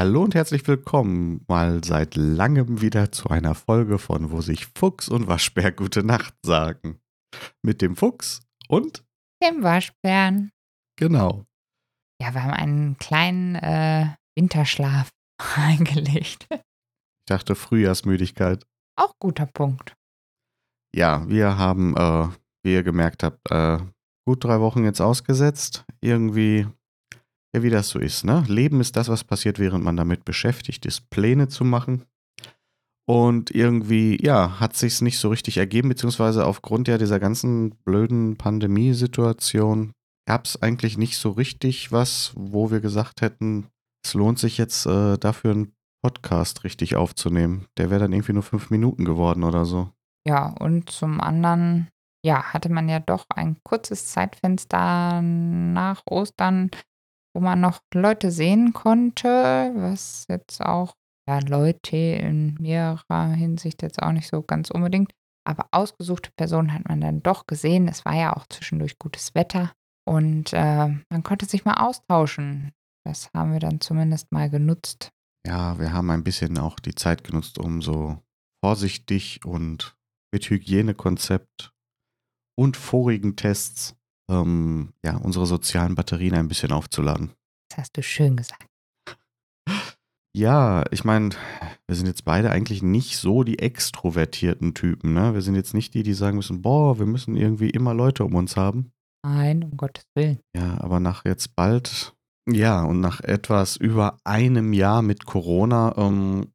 Hallo und herzlich willkommen mal seit langem wieder zu einer Folge von Wo sich Fuchs und Waschbär gute Nacht sagen. Mit dem Fuchs und dem Waschbären. Genau. Ja, wir haben einen kleinen äh, Winterschlaf eingelegt. Ich dachte Frühjahrsmüdigkeit. Auch guter Punkt. Ja, wir haben, äh, wie ihr gemerkt habt, äh, gut drei Wochen jetzt ausgesetzt. Irgendwie ja, wie das so ist, ne? Leben ist das, was passiert, während man damit beschäftigt ist, Pläne zu machen. Und irgendwie, ja, hat sich's nicht so richtig ergeben, beziehungsweise aufgrund ja dieser ganzen blöden Pandemiesituation gab es eigentlich nicht so richtig was, wo wir gesagt hätten, es lohnt sich jetzt äh, dafür einen Podcast richtig aufzunehmen. Der wäre dann irgendwie nur fünf Minuten geworden oder so. Ja, und zum anderen, ja, hatte man ja doch ein kurzes Zeitfenster nach Ostern, wo man noch Leute sehen konnte, was jetzt auch, ja, Leute in mehrerer Hinsicht jetzt auch nicht so ganz unbedingt. Aber ausgesuchte Personen hat man dann doch gesehen. Es war ja auch zwischendurch gutes Wetter und äh, man konnte sich mal austauschen. Das haben wir dann zumindest mal genutzt. Ja, wir haben ein bisschen auch die Zeit genutzt, um so vorsichtig und mit Hygienekonzept und vorigen Tests ähm, ja, unsere sozialen Batterien ein bisschen aufzuladen. Das hast du schön gesagt. Ja, ich meine, wir sind jetzt beide eigentlich nicht so die extrovertierten Typen, ne? Wir sind jetzt nicht die, die sagen müssen, boah, wir müssen irgendwie immer Leute um uns haben. Nein, um Gottes Willen. Ja, aber nach jetzt bald, ja, und nach etwas über einem Jahr mit Corona, ähm,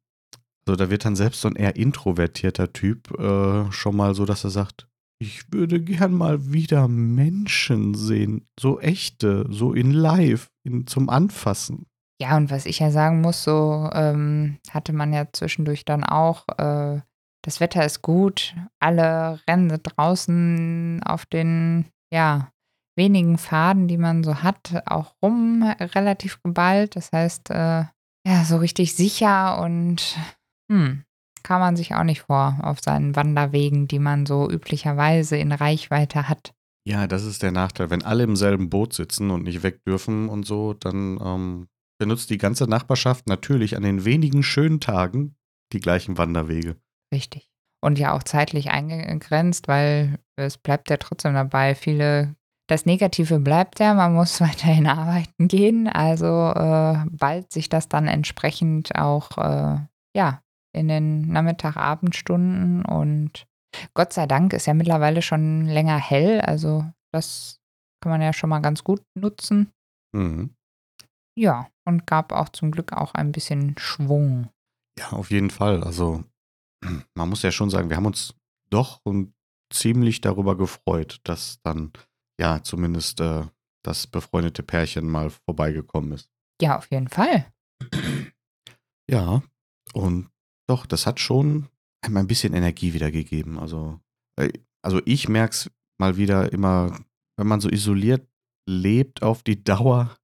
also da wird dann selbst so ein eher introvertierter Typ äh, schon mal so, dass er sagt, ich würde gern mal wieder Menschen sehen. So echte, so in live, in, zum Anfassen. Ja, und was ich ja sagen muss, so ähm, hatte man ja zwischendurch dann auch, äh, das Wetter ist gut, alle rennen draußen auf den, ja, wenigen Faden, die man so hat, auch rum, relativ geballt. Das heißt, äh, ja, so richtig sicher und hm, kann man sich auch nicht vor auf seinen Wanderwegen, die man so üblicherweise in Reichweite hat. Ja, das ist der Nachteil. Wenn alle im selben Boot sitzen und nicht weg dürfen und so, dann ähm, benutzt die ganze Nachbarschaft natürlich an den wenigen schönen Tagen die gleichen Wanderwege. Richtig. Und ja auch zeitlich eingegrenzt, weil es bleibt ja trotzdem dabei. Viele, das Negative bleibt ja, man muss weiterhin arbeiten gehen. Also äh, bald sich das dann entsprechend auch äh, ja, in den Nachmittag-Abendstunden und Gott sei Dank ist ja mittlerweile schon länger hell, also das kann man ja schon mal ganz gut nutzen. Mhm. Ja, und gab auch zum Glück auch ein bisschen Schwung. Ja, auf jeden Fall. Also man muss ja schon sagen, wir haben uns doch und ziemlich darüber gefreut, dass dann ja zumindest äh, das befreundete Pärchen mal vorbeigekommen ist. Ja, auf jeden Fall. Ja, und doch, das hat schon einem ein bisschen Energie wiedergegeben. Also, äh, also ich merke es mal wieder immer, wenn man so isoliert lebt auf die Dauer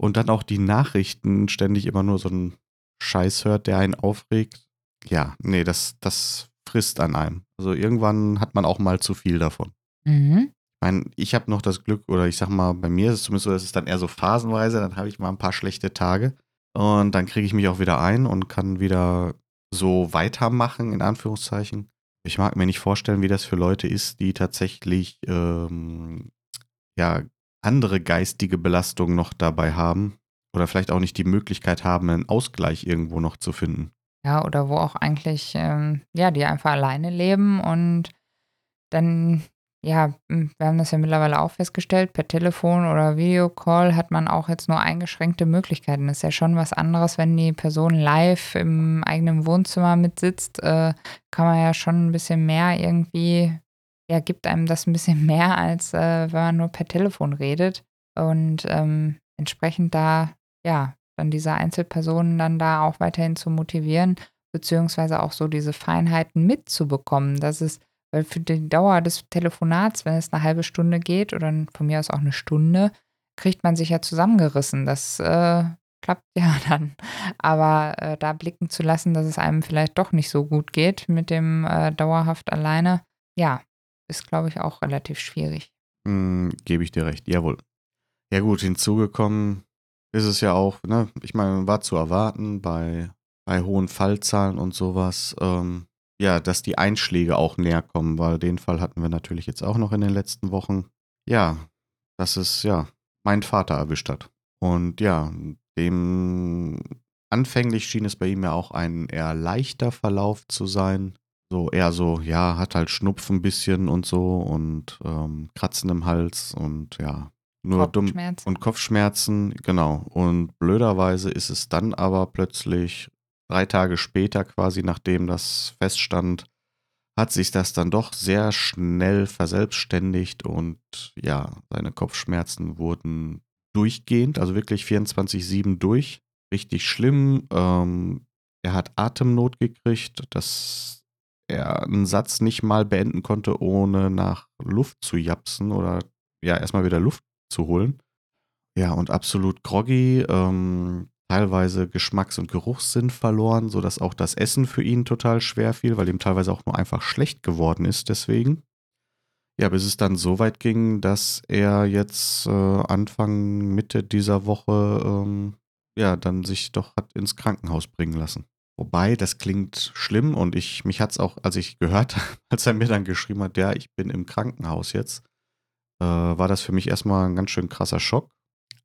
und dann auch die Nachrichten ständig immer nur so einen Scheiß hört, der einen aufregt. Ja, nee, das, das frisst an einem. Also irgendwann hat man auch mal zu viel davon. Mhm. Ich meine, ich habe noch das Glück, oder ich sag mal, bei mir ist es zumindest so, dass es dann eher so phasenweise, dann habe ich mal ein paar schlechte Tage und dann kriege ich mich auch wieder ein und kann wieder so weitermachen, in Anführungszeichen. Ich mag mir nicht vorstellen, wie das für Leute ist, die tatsächlich ähm, ja andere geistige Belastungen noch dabei haben oder vielleicht auch nicht die Möglichkeit haben, einen Ausgleich irgendwo noch zu finden. Ja, oder wo auch eigentlich, ähm, ja, die einfach alleine leben und dann ja, hm, wir haben das ja mittlerweile auch festgestellt, per Telefon oder Videocall hat man auch jetzt nur eingeschränkte Möglichkeiten. Das ist ja schon was anderes, wenn die Person live im eigenen Wohnzimmer mitsitzt, äh, kann man ja schon ein bisschen mehr irgendwie, ja, gibt einem das ein bisschen mehr, als äh, wenn man nur per Telefon redet. Und ähm, entsprechend da, ja, dann diese Einzelpersonen dann da auch weiterhin zu motivieren, beziehungsweise auch so diese Feinheiten mitzubekommen, dass es weil für die Dauer des Telefonats, wenn es eine halbe Stunde geht oder von mir aus auch eine Stunde, kriegt man sich ja zusammengerissen. Das äh, klappt ja dann. Aber äh, da blicken zu lassen, dass es einem vielleicht doch nicht so gut geht mit dem äh, dauerhaft alleine, ja, ist, glaube ich, auch relativ schwierig. Mm, Gebe ich dir recht, jawohl. Ja gut, hinzugekommen, ist es ja auch, ne, ich meine, war zu erwarten bei, bei hohen Fallzahlen und sowas, ähm, ja, dass die Einschläge auch näher kommen, weil den Fall hatten wir natürlich jetzt auch noch in den letzten Wochen. Ja, dass es ja meinen Vater erwischt hat. Und ja, dem anfänglich schien es bei ihm ja auch ein eher leichter Verlauf zu sein. So eher so, ja, hat halt Schnupfen ein bisschen und so und ähm, Kratzen im Hals und ja, nur dumm und Kopfschmerzen, genau. Und blöderweise ist es dann aber plötzlich drei Tage später, quasi nachdem das feststand, hat sich das dann doch sehr schnell verselbstständigt und ja, seine Kopfschmerzen wurden durchgehend, also wirklich 24-7 durch. Richtig schlimm. Ähm, er hat Atemnot gekriegt, dass er einen Satz nicht mal beenden konnte, ohne nach Luft zu japsen oder ja, erstmal wieder Luft zu holen. Ja, und absolut groggy, ähm, teilweise Geschmacks- und Geruchssinn verloren, sodass auch das Essen für ihn total schwer fiel, weil ihm teilweise auch nur einfach schlecht geworden ist deswegen. Ja, bis es dann so weit ging, dass er jetzt äh, Anfang, Mitte dieser Woche ähm, ja dann sich doch hat ins Krankenhaus bringen lassen. Wobei, das klingt schlimm und ich, mich hat es auch, als ich gehört habe, als er mir dann geschrieben hat, ja, ich bin im Krankenhaus jetzt, äh, war das für mich erstmal ein ganz schön krasser Schock.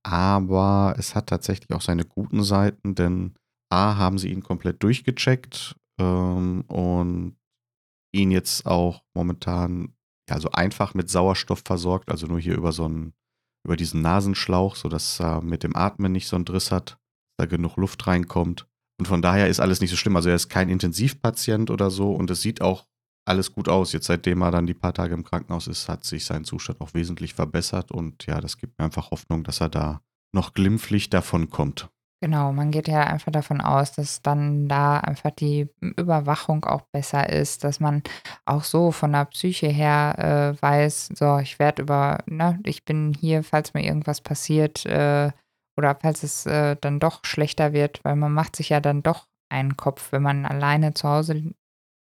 Aber es hat tatsächlich auch seine guten Seiten, denn A, haben sie ihn komplett durchgecheckt ähm, und ihn jetzt auch momentan ja, so einfach mit Sauerstoff versorgt, also nur hier über so einen, über diesen Nasenschlauch, sodass er mit dem Atmen nicht so einen Driss hat, da genug Luft reinkommt. Und von daher ist alles nicht so schlimm. Also er ist kein Intensivpatient oder so und es sieht auch alles gut aus. Jetzt seitdem er dann die paar Tage im Krankenhaus ist, hat sich sein Zustand auch wesentlich verbessert und ja, das gibt mir einfach Hoffnung, dass er da noch glimpflich davon kommt. Genau, man geht ja einfach davon aus, dass dann da einfach die Überwachung auch besser ist, dass man auch so von der Psyche her äh, weiß, so, ich werde über, ne, ich bin hier, falls mir irgendwas passiert äh, oder falls es äh, dann doch schlechter wird, weil man macht sich ja dann doch einen Kopf, wenn man alleine zu Hause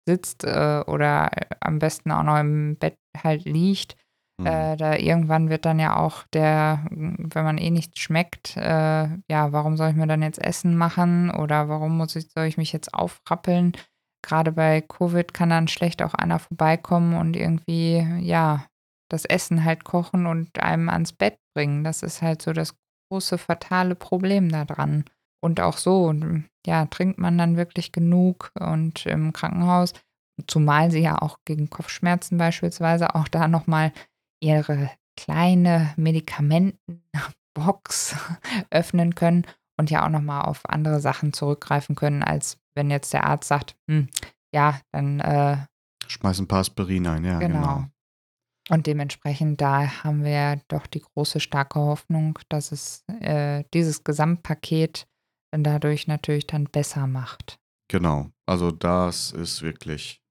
sitzt äh, oder am besten auch noch im Bett halt liegt Mhm. äh, da irgendwann wird dann ja auch der, wenn man eh nichts schmeckt, äh, ja, warum soll ich mir dann jetzt Essen machen oder warum muss ich, soll ich mich jetzt aufrappeln? Gerade bei Covid kann dann schlecht auch einer vorbeikommen und irgendwie, ja, das Essen halt kochen und einem ans Bett bringen. Das ist halt so das große fatale Problem daran. Und auch so, ja, trinkt man dann wirklich genug und im Krankenhaus, zumal sie ja auch gegen Kopfschmerzen beispielsweise auch da nochmal ihre kleine Medikamentenbox öffnen können und ja auch nochmal auf andere Sachen zurückgreifen können, als wenn jetzt der Arzt sagt, hm, ja, dann äh, Schmeiß ein paar Aspirin ein, ja, genau. genau. Und dementsprechend, da haben wir doch die große, starke Hoffnung, dass es äh, dieses Gesamtpaket dadurch natürlich dann besser macht. Genau. Also das ist wirklich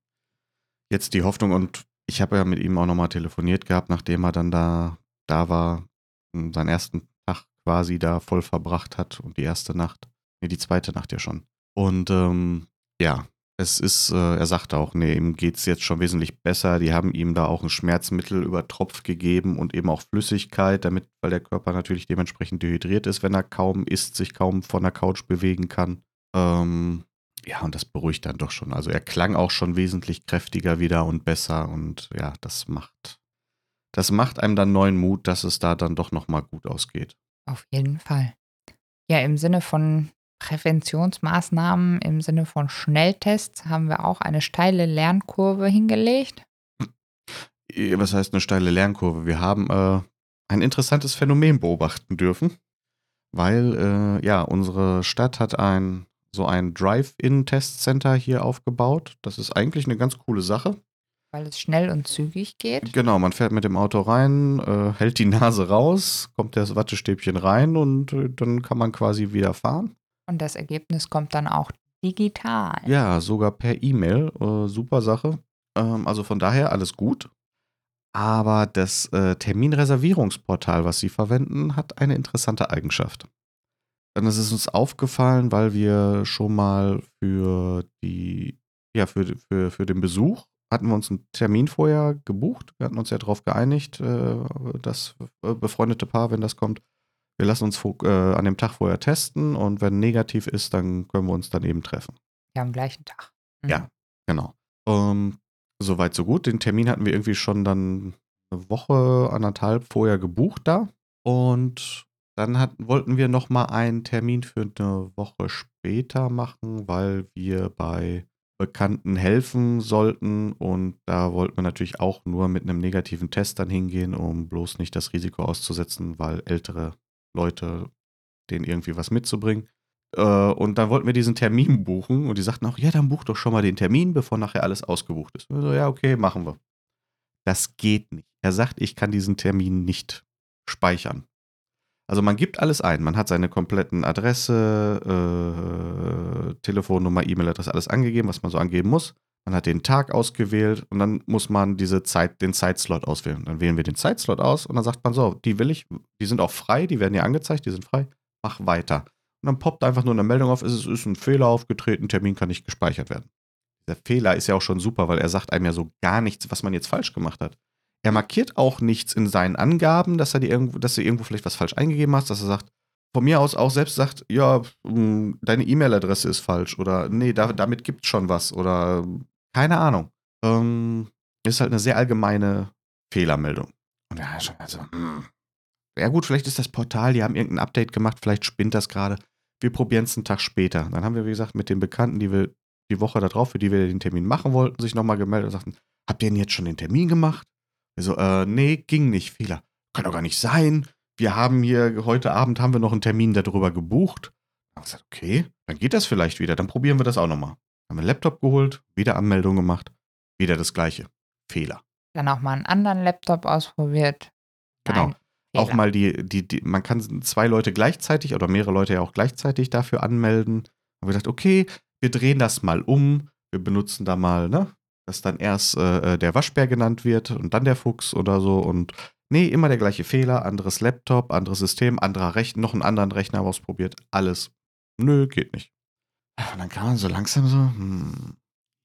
jetzt die Hoffnung und ich habe ja mit ihm auch nochmal telefoniert gehabt, nachdem er dann da, da war, und seinen ersten Tag quasi da voll verbracht hat und die erste Nacht, nee, die zweite Nacht ja schon. Und ähm, ja, es ist, äh, er sagte auch, nee, ihm geht es jetzt schon wesentlich besser. Die haben ihm da auch ein Schmerzmittel über Tropf gegeben und eben auch Flüssigkeit, damit, weil der Körper natürlich dementsprechend dehydriert ist, wenn er kaum isst, sich kaum von der Couch bewegen kann. Ähm, ja, und das beruhigt dann doch schon. Also er klang auch schon wesentlich kräftiger wieder und besser und ja, das macht, das macht einem dann neuen Mut, dass es da dann doch nochmal gut ausgeht. Auf jeden Fall. Ja, im Sinne von Präventionsmaßnahmen, im Sinne von Schnelltests haben wir auch eine steile Lernkurve hingelegt. Was heißt eine steile Lernkurve? Wir haben äh, ein interessantes Phänomen beobachten dürfen, weil äh, ja, unsere Stadt hat ein so ein Drive-In-Testcenter hier aufgebaut. Das ist eigentlich eine ganz coole Sache. Weil es schnell und zügig geht. Genau, man fährt mit dem Auto rein, äh, hält die Nase raus, kommt das Wattestäbchen rein und äh, dann kann man quasi wieder fahren. Und das Ergebnis kommt dann auch digital. Ja, sogar per E-Mail. Äh, super Sache. Ähm, also von daher alles gut. Aber das äh, Terminreservierungsportal, was sie verwenden, hat eine interessante Eigenschaft. Dann ist es uns aufgefallen, weil wir schon mal für die, ja, für, für, für den Besuch hatten wir uns einen Termin vorher gebucht. Wir hatten uns ja darauf geeinigt, äh, das äh, befreundete Paar, wenn das kommt, wir lassen uns äh, an dem Tag vorher testen und wenn negativ ist, dann können wir uns dann eben treffen. Ja, am gleichen Tag. Mhm. Ja, genau. Ähm, Soweit, so gut. Den Termin hatten wir irgendwie schon dann eine Woche, anderthalb vorher gebucht da. Und dann hatten, wollten wir nochmal einen Termin für eine Woche später machen, weil wir bei Bekannten helfen sollten. Und da wollten wir natürlich auch nur mit einem negativen Test dann hingehen, um bloß nicht das Risiko auszusetzen, weil ältere Leute denen irgendwie was mitzubringen. Äh, und dann wollten wir diesen Termin buchen und die sagten auch, ja, dann buch doch schon mal den Termin, bevor nachher alles ausgebucht ist. Und so, ja, okay, machen wir. Das geht nicht. Er sagt, ich kann diesen Termin nicht speichern. Also man gibt alles ein. Man hat seine kompletten Adresse, äh, Telefonnummer, E-Mail-Adresse, alles angegeben, was man so angeben muss. Man hat den Tag ausgewählt und dann muss man diese Zeit, den Zeitslot auswählen. Dann wählen wir den Zeitslot aus und dann sagt man so, die will ich, die sind auch frei, die werden ja angezeigt, die sind frei, mach weiter. Und dann poppt einfach nur eine Meldung auf, es ist ein Fehler aufgetreten, Termin kann nicht gespeichert werden. Der Fehler ist ja auch schon super, weil er sagt einem ja so gar nichts, was man jetzt falsch gemacht hat. Er markiert auch nichts in seinen Angaben, dass er dir irgendwo, dass du irgendwo vielleicht was falsch eingegeben hast, dass er sagt, von mir aus auch selbst sagt, ja, hm, deine E-Mail-Adresse ist falsch oder nee, da, damit gibt es schon was oder keine Ahnung. Ähm, ist halt eine sehr allgemeine Fehlermeldung. Und ja, also, hm. ja gut, vielleicht ist das Portal, die haben irgendein Update gemacht, vielleicht spinnt das gerade wir probieren es einen Tag später. Dann haben wir, wie gesagt, mit den Bekannten, die wir die Woche darauf, für die wir den Termin machen wollten, sich nochmal gemeldet und sagten, habt ihr denn jetzt schon den Termin gemacht? Also, äh, nee, ging nicht. Fehler. Kann doch gar nicht sein. Wir haben hier, heute Abend haben wir noch einen Termin darüber gebucht. Dann haben wir gesagt, okay, dann geht das vielleicht wieder. Dann probieren wir das auch nochmal. Haben einen Laptop geholt, wieder Anmeldung gemacht, wieder das gleiche. Fehler. Dann auch mal einen anderen Laptop ausprobiert. Genau. Nein, auch mal die, die, die, man kann zwei Leute gleichzeitig oder mehrere Leute ja auch gleichzeitig dafür anmelden. Haben wir gedacht, okay, wir drehen das mal um. Wir benutzen da mal, ne, dass dann erst äh, äh, der Waschbär genannt wird und dann der Fuchs oder so. Und nee, immer der gleiche Fehler, anderes Laptop, anderes System, anderer Rechner, noch einen anderen Rechner ausprobiert. Alles. Nö, geht nicht. Und dann kam man so langsam so, hm,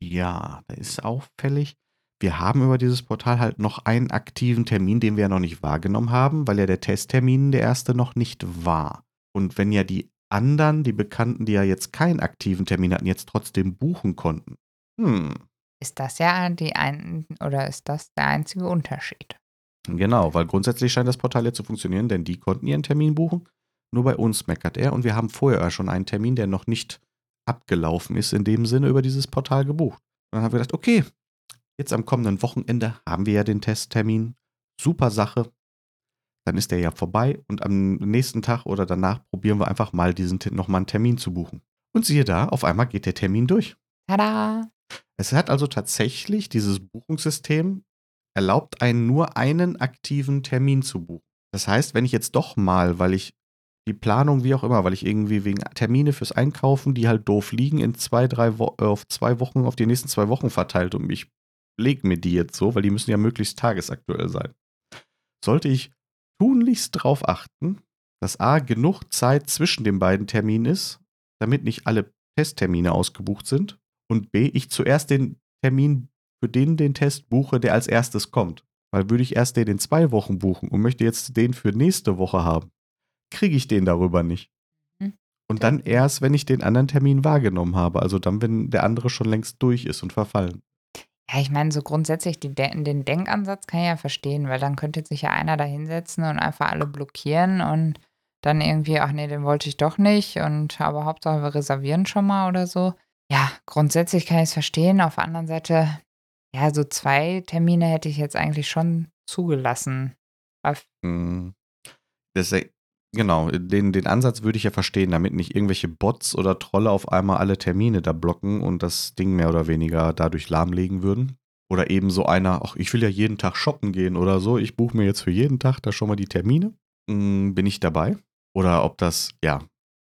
ja, da ist auffällig wir haben über dieses Portal halt noch einen aktiven Termin, den wir ja noch nicht wahrgenommen haben, weil ja der Testtermin der erste noch nicht war. Und wenn ja die anderen, die Bekannten, die ja jetzt keinen aktiven Termin hatten, jetzt trotzdem buchen konnten. Hm. Ist das ja die ein oder ist das der einzige Unterschied? Genau, weil grundsätzlich scheint das Portal jetzt zu funktionieren, denn die konnten ihren Termin buchen. Nur bei uns meckert er und wir haben vorher schon einen Termin, der noch nicht abgelaufen ist, in dem Sinne über dieses Portal gebucht. Und dann haben wir gedacht, okay, Jetzt am kommenden Wochenende haben wir ja den Testtermin. Super Sache. Dann ist der ja vorbei und am nächsten Tag oder danach probieren wir einfach mal diesen nochmal einen Termin zu buchen. Und siehe da, auf einmal geht der Termin durch. Tada! Es hat also tatsächlich dieses Buchungssystem erlaubt einen nur einen aktiven Termin zu buchen. Das heißt, wenn ich jetzt doch mal, weil ich die Planung, wie auch immer, weil ich irgendwie wegen Termine fürs Einkaufen, die halt doof liegen, in zwei, drei Wo auf zwei Wochen, auf die nächsten zwei Wochen verteilt und mich lege mir die jetzt so, weil die müssen ja möglichst tagesaktuell sein. Sollte ich tunlichst darauf achten, dass A genug Zeit zwischen den beiden Terminen ist, damit nicht alle Testtermine ausgebucht sind und B ich zuerst den Termin für den den Test buche, der als erstes kommt. Weil würde ich erst den in zwei Wochen buchen und möchte jetzt den für nächste Woche haben, kriege ich den darüber nicht. Hm. Und dann erst, wenn ich den anderen Termin wahrgenommen habe. Also dann, wenn der andere schon längst durch ist und verfallen. Ja, ich meine, so grundsätzlich die De den Denkansatz kann ich ja verstehen, weil dann könnte sich ja einer da hinsetzen und einfach alle blockieren und dann irgendwie, ach nee, den wollte ich doch nicht und aber Hauptsache wir reservieren schon mal oder so. Ja, grundsätzlich kann ich es verstehen. Auf der anderen Seite, ja, so zwei Termine hätte ich jetzt eigentlich schon zugelassen. Mhm. Das, genau, den, den Ansatz würde ich ja verstehen, damit nicht irgendwelche Bots oder Trolle auf einmal alle Termine da blocken und das Ding mehr oder weniger dadurch lahmlegen würden. Oder eben so einer, ach, ich will ja jeden Tag shoppen gehen oder so, ich buche mir jetzt für jeden Tag da schon mal die Termine. Hm, bin ich dabei? Oder ob das, ja,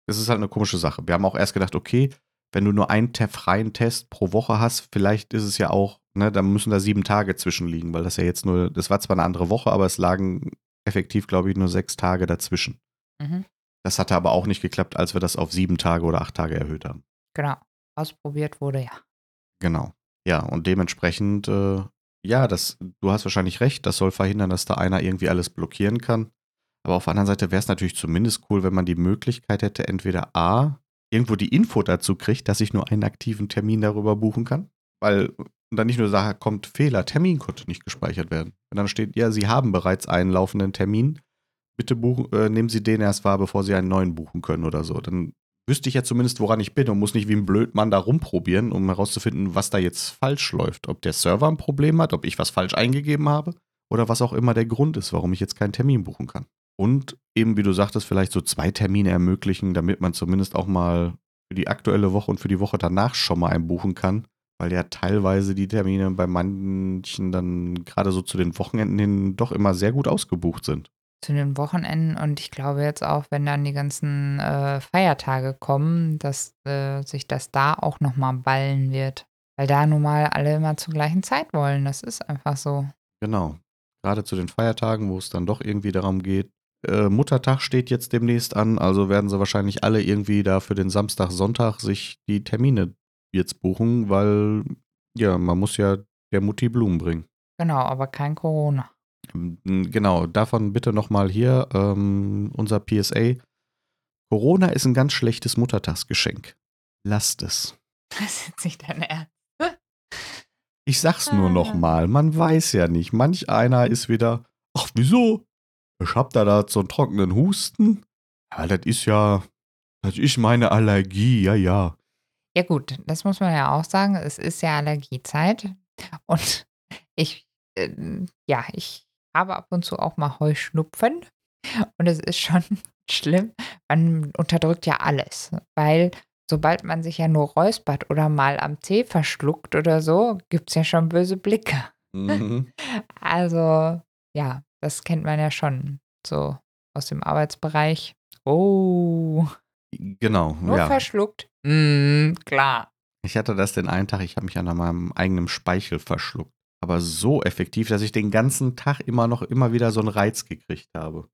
es ist halt eine komische Sache. Wir haben auch erst gedacht, okay, wenn du nur einen freien Test pro Woche hast, vielleicht ist es ja auch, ne, da müssen da sieben Tage zwischenliegen, weil das ja jetzt nur, das war zwar eine andere Woche, aber es lagen effektiv, glaube ich, nur sechs Tage dazwischen. Mhm. Das hatte aber auch nicht geklappt, als wir das auf sieben Tage oder acht Tage erhöht haben. Genau. Ausprobiert wurde ja. Genau. Ja, und dementsprechend, äh, ja, das, du hast wahrscheinlich recht, das soll verhindern, dass da einer irgendwie alles blockieren kann. Aber auf der anderen Seite wäre es natürlich zumindest cool, wenn man die Möglichkeit hätte, entweder A, irgendwo die Info dazu kriegt, dass ich nur einen aktiven Termin darüber buchen kann. Weil dann nicht nur sagt, kommt Fehler, Termin konnte nicht gespeichert werden. Und dann steht, ja, Sie haben bereits einen laufenden Termin. Bitte buchen, äh, nehmen Sie den erst wahr, bevor Sie einen neuen buchen können oder so. Dann wüsste ich ja zumindest, woran ich bin und muss nicht wie ein Blödmann da rumprobieren, um herauszufinden, was da jetzt falsch läuft. Ob der Server ein Problem hat, ob ich was falsch eingegeben habe oder was auch immer der Grund ist, warum ich jetzt keinen Termin buchen kann. Und eben, wie du sagtest, vielleicht so zwei Termine ermöglichen, damit man zumindest auch mal für die aktuelle Woche und für die Woche danach schon mal einbuchen kann, weil ja teilweise die Termine bei manchen dann gerade so zu den Wochenenden hin doch immer sehr gut ausgebucht sind. Zu den Wochenenden und ich glaube jetzt auch, wenn dann die ganzen äh, Feiertage kommen, dass äh, sich das da auch nochmal ballen wird. Weil da nun mal alle immer zur gleichen Zeit wollen. Das ist einfach so. Genau. Gerade zu den Feiertagen, wo es dann doch irgendwie darum geht, äh, Muttertag steht jetzt demnächst an, also werden sie wahrscheinlich alle irgendwie da für den Samstag, Sonntag sich die Termine jetzt buchen, weil ja, man muss ja der Mutti Blumen bringen. Genau, aber kein Corona. Ähm, genau, davon bitte nochmal hier ähm, unser PSA. Corona ist ein ganz schlechtes Muttertagsgeschenk. Lasst es. Das ist nicht dein Ernst. Ich sag's nur nochmal, man weiß ja nicht. Manch einer ist wieder, ach wieso? Ich hab da, da so einen trockenen Husten. Ja, das ist ja, das ist meine Allergie, ja, ja. Ja gut, das muss man ja auch sagen. Es ist ja Allergiezeit. Und ich, äh, ja, ich habe ab und zu auch mal Heuschnupfen. Und es ist schon schlimm. Man unterdrückt ja alles. Weil sobald man sich ja nur räuspert oder mal am Tee verschluckt oder so, gibt es ja schon böse Blicke. Mhm. Also, ja, das kennt man ja schon so aus dem Arbeitsbereich. Oh. Genau. Nur ja. verschluckt. Mm, klar. Ich hatte das den einen Tag, ich habe mich an meinem eigenen Speichel verschluckt. Aber so effektiv, dass ich den ganzen Tag immer noch immer wieder so einen Reiz gekriegt habe. Und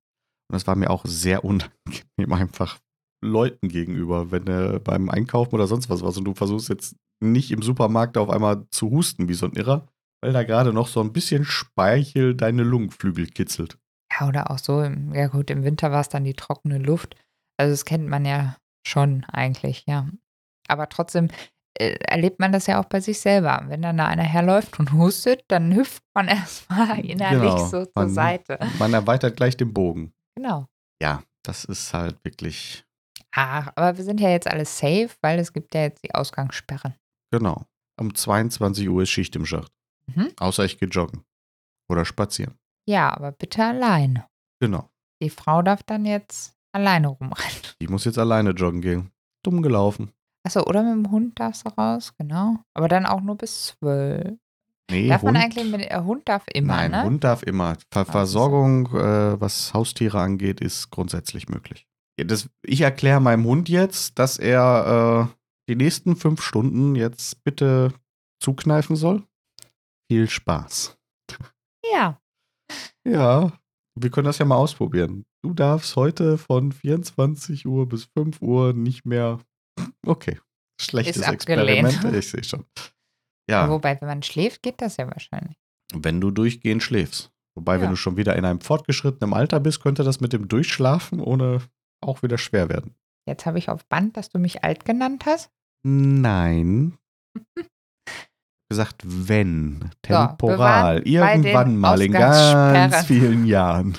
das war mir auch sehr unangenehm, einfach Leuten gegenüber, wenn du beim Einkaufen oder sonst was was und du versuchst jetzt nicht im Supermarkt auf einmal zu husten wie so ein Irrer, weil da gerade noch so ein bisschen Speichel deine Lungenflügel kitzelt. Ja, oder auch so, im, ja gut, im Winter war es dann die trockene Luft. Also das kennt man ja schon eigentlich, ja. Aber trotzdem äh, erlebt man das ja auch bei sich selber. Wenn dann da einer herläuft und hustet, dann hüpft man erstmal innerlich genau. so zur man, Seite. Man erweitert gleich den Bogen. Genau. Ja, das ist halt wirklich. Ach, aber wir sind ja jetzt alle safe, weil es gibt ja jetzt die Ausgangssperren. Genau. Um 22 Uhr ist Schicht im Schacht. Mhm. Außer ich gehe joggen. Oder spazieren. Ja, aber bitte alleine. Genau. Die Frau darf dann jetzt alleine rumrennen. Die muss jetzt alleine joggen gehen. Dumm gelaufen. Achso, oder mit dem Hund darfst du raus, genau. Aber dann auch nur bis zwölf. Nee, darf Hund, man eigentlich mit, äh, Hund darf immer, Nein, ne? Hund darf immer. Ver Versorgung, äh, was Haustiere angeht, ist grundsätzlich möglich. Das, ich erkläre meinem Hund jetzt, dass er äh, die nächsten fünf Stunden jetzt bitte zukneifen soll. Viel Spaß. Ja. Ja, wir können das ja mal ausprobieren. Du darfst heute von 24 Uhr bis 5 Uhr nicht mehr. Okay. Schlechtes Experiment. Ich sehe schon. Ja. Wobei, wenn man schläft, geht das ja wahrscheinlich. Wenn du durchgehend schläfst. Wobei, ja. wenn du schon wieder in einem fortgeschrittenen Alter bist, könnte das mit dem Durchschlafen ohne auch wieder schwer werden. Jetzt habe ich auf Band, dass du mich alt genannt hast. Nein. gesagt, wenn, temporal, so, irgendwann mal in ganz vielen Jahren.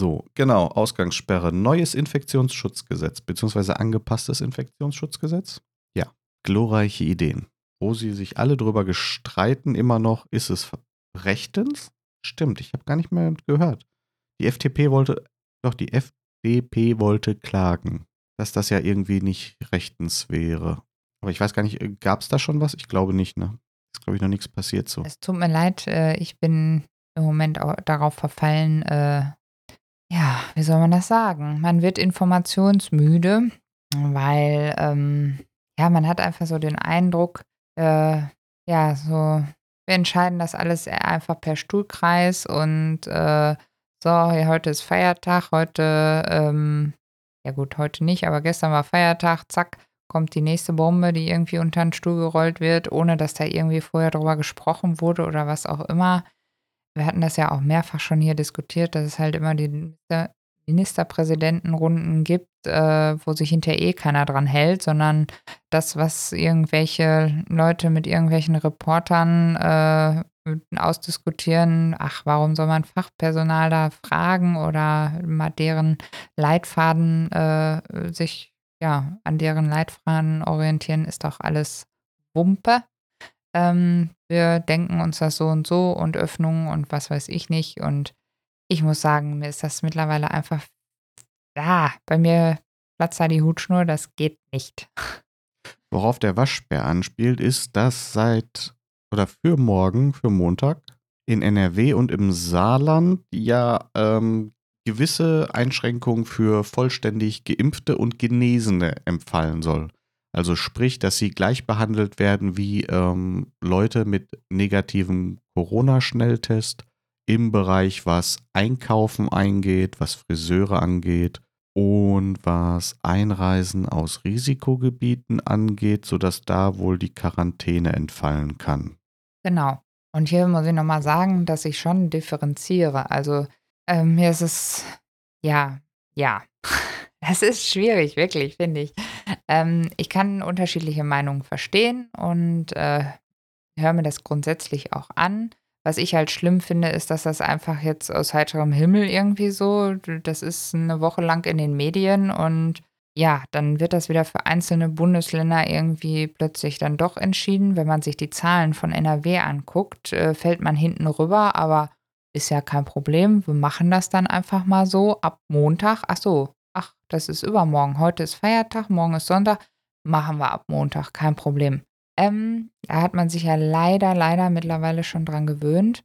So, genau, Ausgangssperre, neues Infektionsschutzgesetz, beziehungsweise angepasstes Infektionsschutzgesetz. Ja, glorreiche Ideen. Wo sie sich alle drüber gestreiten, immer noch, ist es rechtens? Stimmt, ich habe gar nicht mehr gehört. Die FDP wollte, doch, die FDP wollte klagen, dass das ja irgendwie nicht rechtens wäre. Aber ich weiß gar nicht, äh, gab es da schon was? Ich glaube nicht, ne? Ist, glaube ich, noch nichts passiert so. Es tut mir leid, äh, ich bin im Moment darauf verfallen, äh, ja, wie soll man das sagen? Man wird informationsmüde, weil, ähm, ja, man hat einfach so den Eindruck, äh, ja, so, wir entscheiden das alles einfach per Stuhlkreis und äh, so, ja, heute ist Feiertag, heute, ähm, ja gut, heute nicht, aber gestern war Feiertag, zack, kommt die nächste Bombe, die irgendwie unter den Stuhl gerollt wird, ohne dass da irgendwie vorher drüber gesprochen wurde oder was auch immer. Wir hatten das ja auch mehrfach schon hier diskutiert, dass es halt immer die Ministerpräsidentenrunden gibt, äh, wo sich hinterher eh keiner dran hält, sondern das, was irgendwelche Leute mit irgendwelchen Reportern äh, ausdiskutieren, ach, warum soll man Fachpersonal da fragen oder mal deren Leitfaden äh, sich, ja, an deren Leitfaden orientieren, ist doch alles Wumpe. Ähm, wir denken uns das so und so und Öffnungen und was weiß ich nicht. Und ich muss sagen, mir ist das mittlerweile einfach, ja, bei mir platzt da die Hutschnur, das geht nicht. Worauf der Waschbär anspielt, ist, dass seit oder für morgen, für Montag, in NRW und im Saarland ja ähm, gewisse Einschränkungen für vollständig Geimpfte und Genesene empfallen soll. Also sprich, dass sie gleich behandelt werden wie ähm, Leute mit negativem Corona-Schnelltest im Bereich, was Einkaufen eingeht, was Friseure angeht und was Einreisen aus Risikogebieten angeht, sodass da wohl die Quarantäne entfallen kann. Genau. Und hier muss ich nochmal sagen, dass ich schon differenziere. Also ähm, mir ist es, ja, ja. Es ist schwierig, wirklich, finde ich. Ähm, ich kann unterschiedliche Meinungen verstehen und äh, höre mir das grundsätzlich auch an. Was ich halt schlimm finde, ist, dass das einfach jetzt aus heiterem Himmel irgendwie so, das ist eine Woche lang in den Medien und ja, dann wird das wieder für einzelne Bundesländer irgendwie plötzlich dann doch entschieden. Wenn man sich die Zahlen von NRW anguckt, äh, fällt man hinten rüber, aber ist ja kein Problem. Wir machen das dann einfach mal so ab Montag. Ach so, ach, das ist übermorgen. Heute ist Feiertag, morgen ist Sonntag. Machen wir ab Montag, kein Problem. Ähm, da hat man sich ja leider, leider mittlerweile schon dran gewöhnt.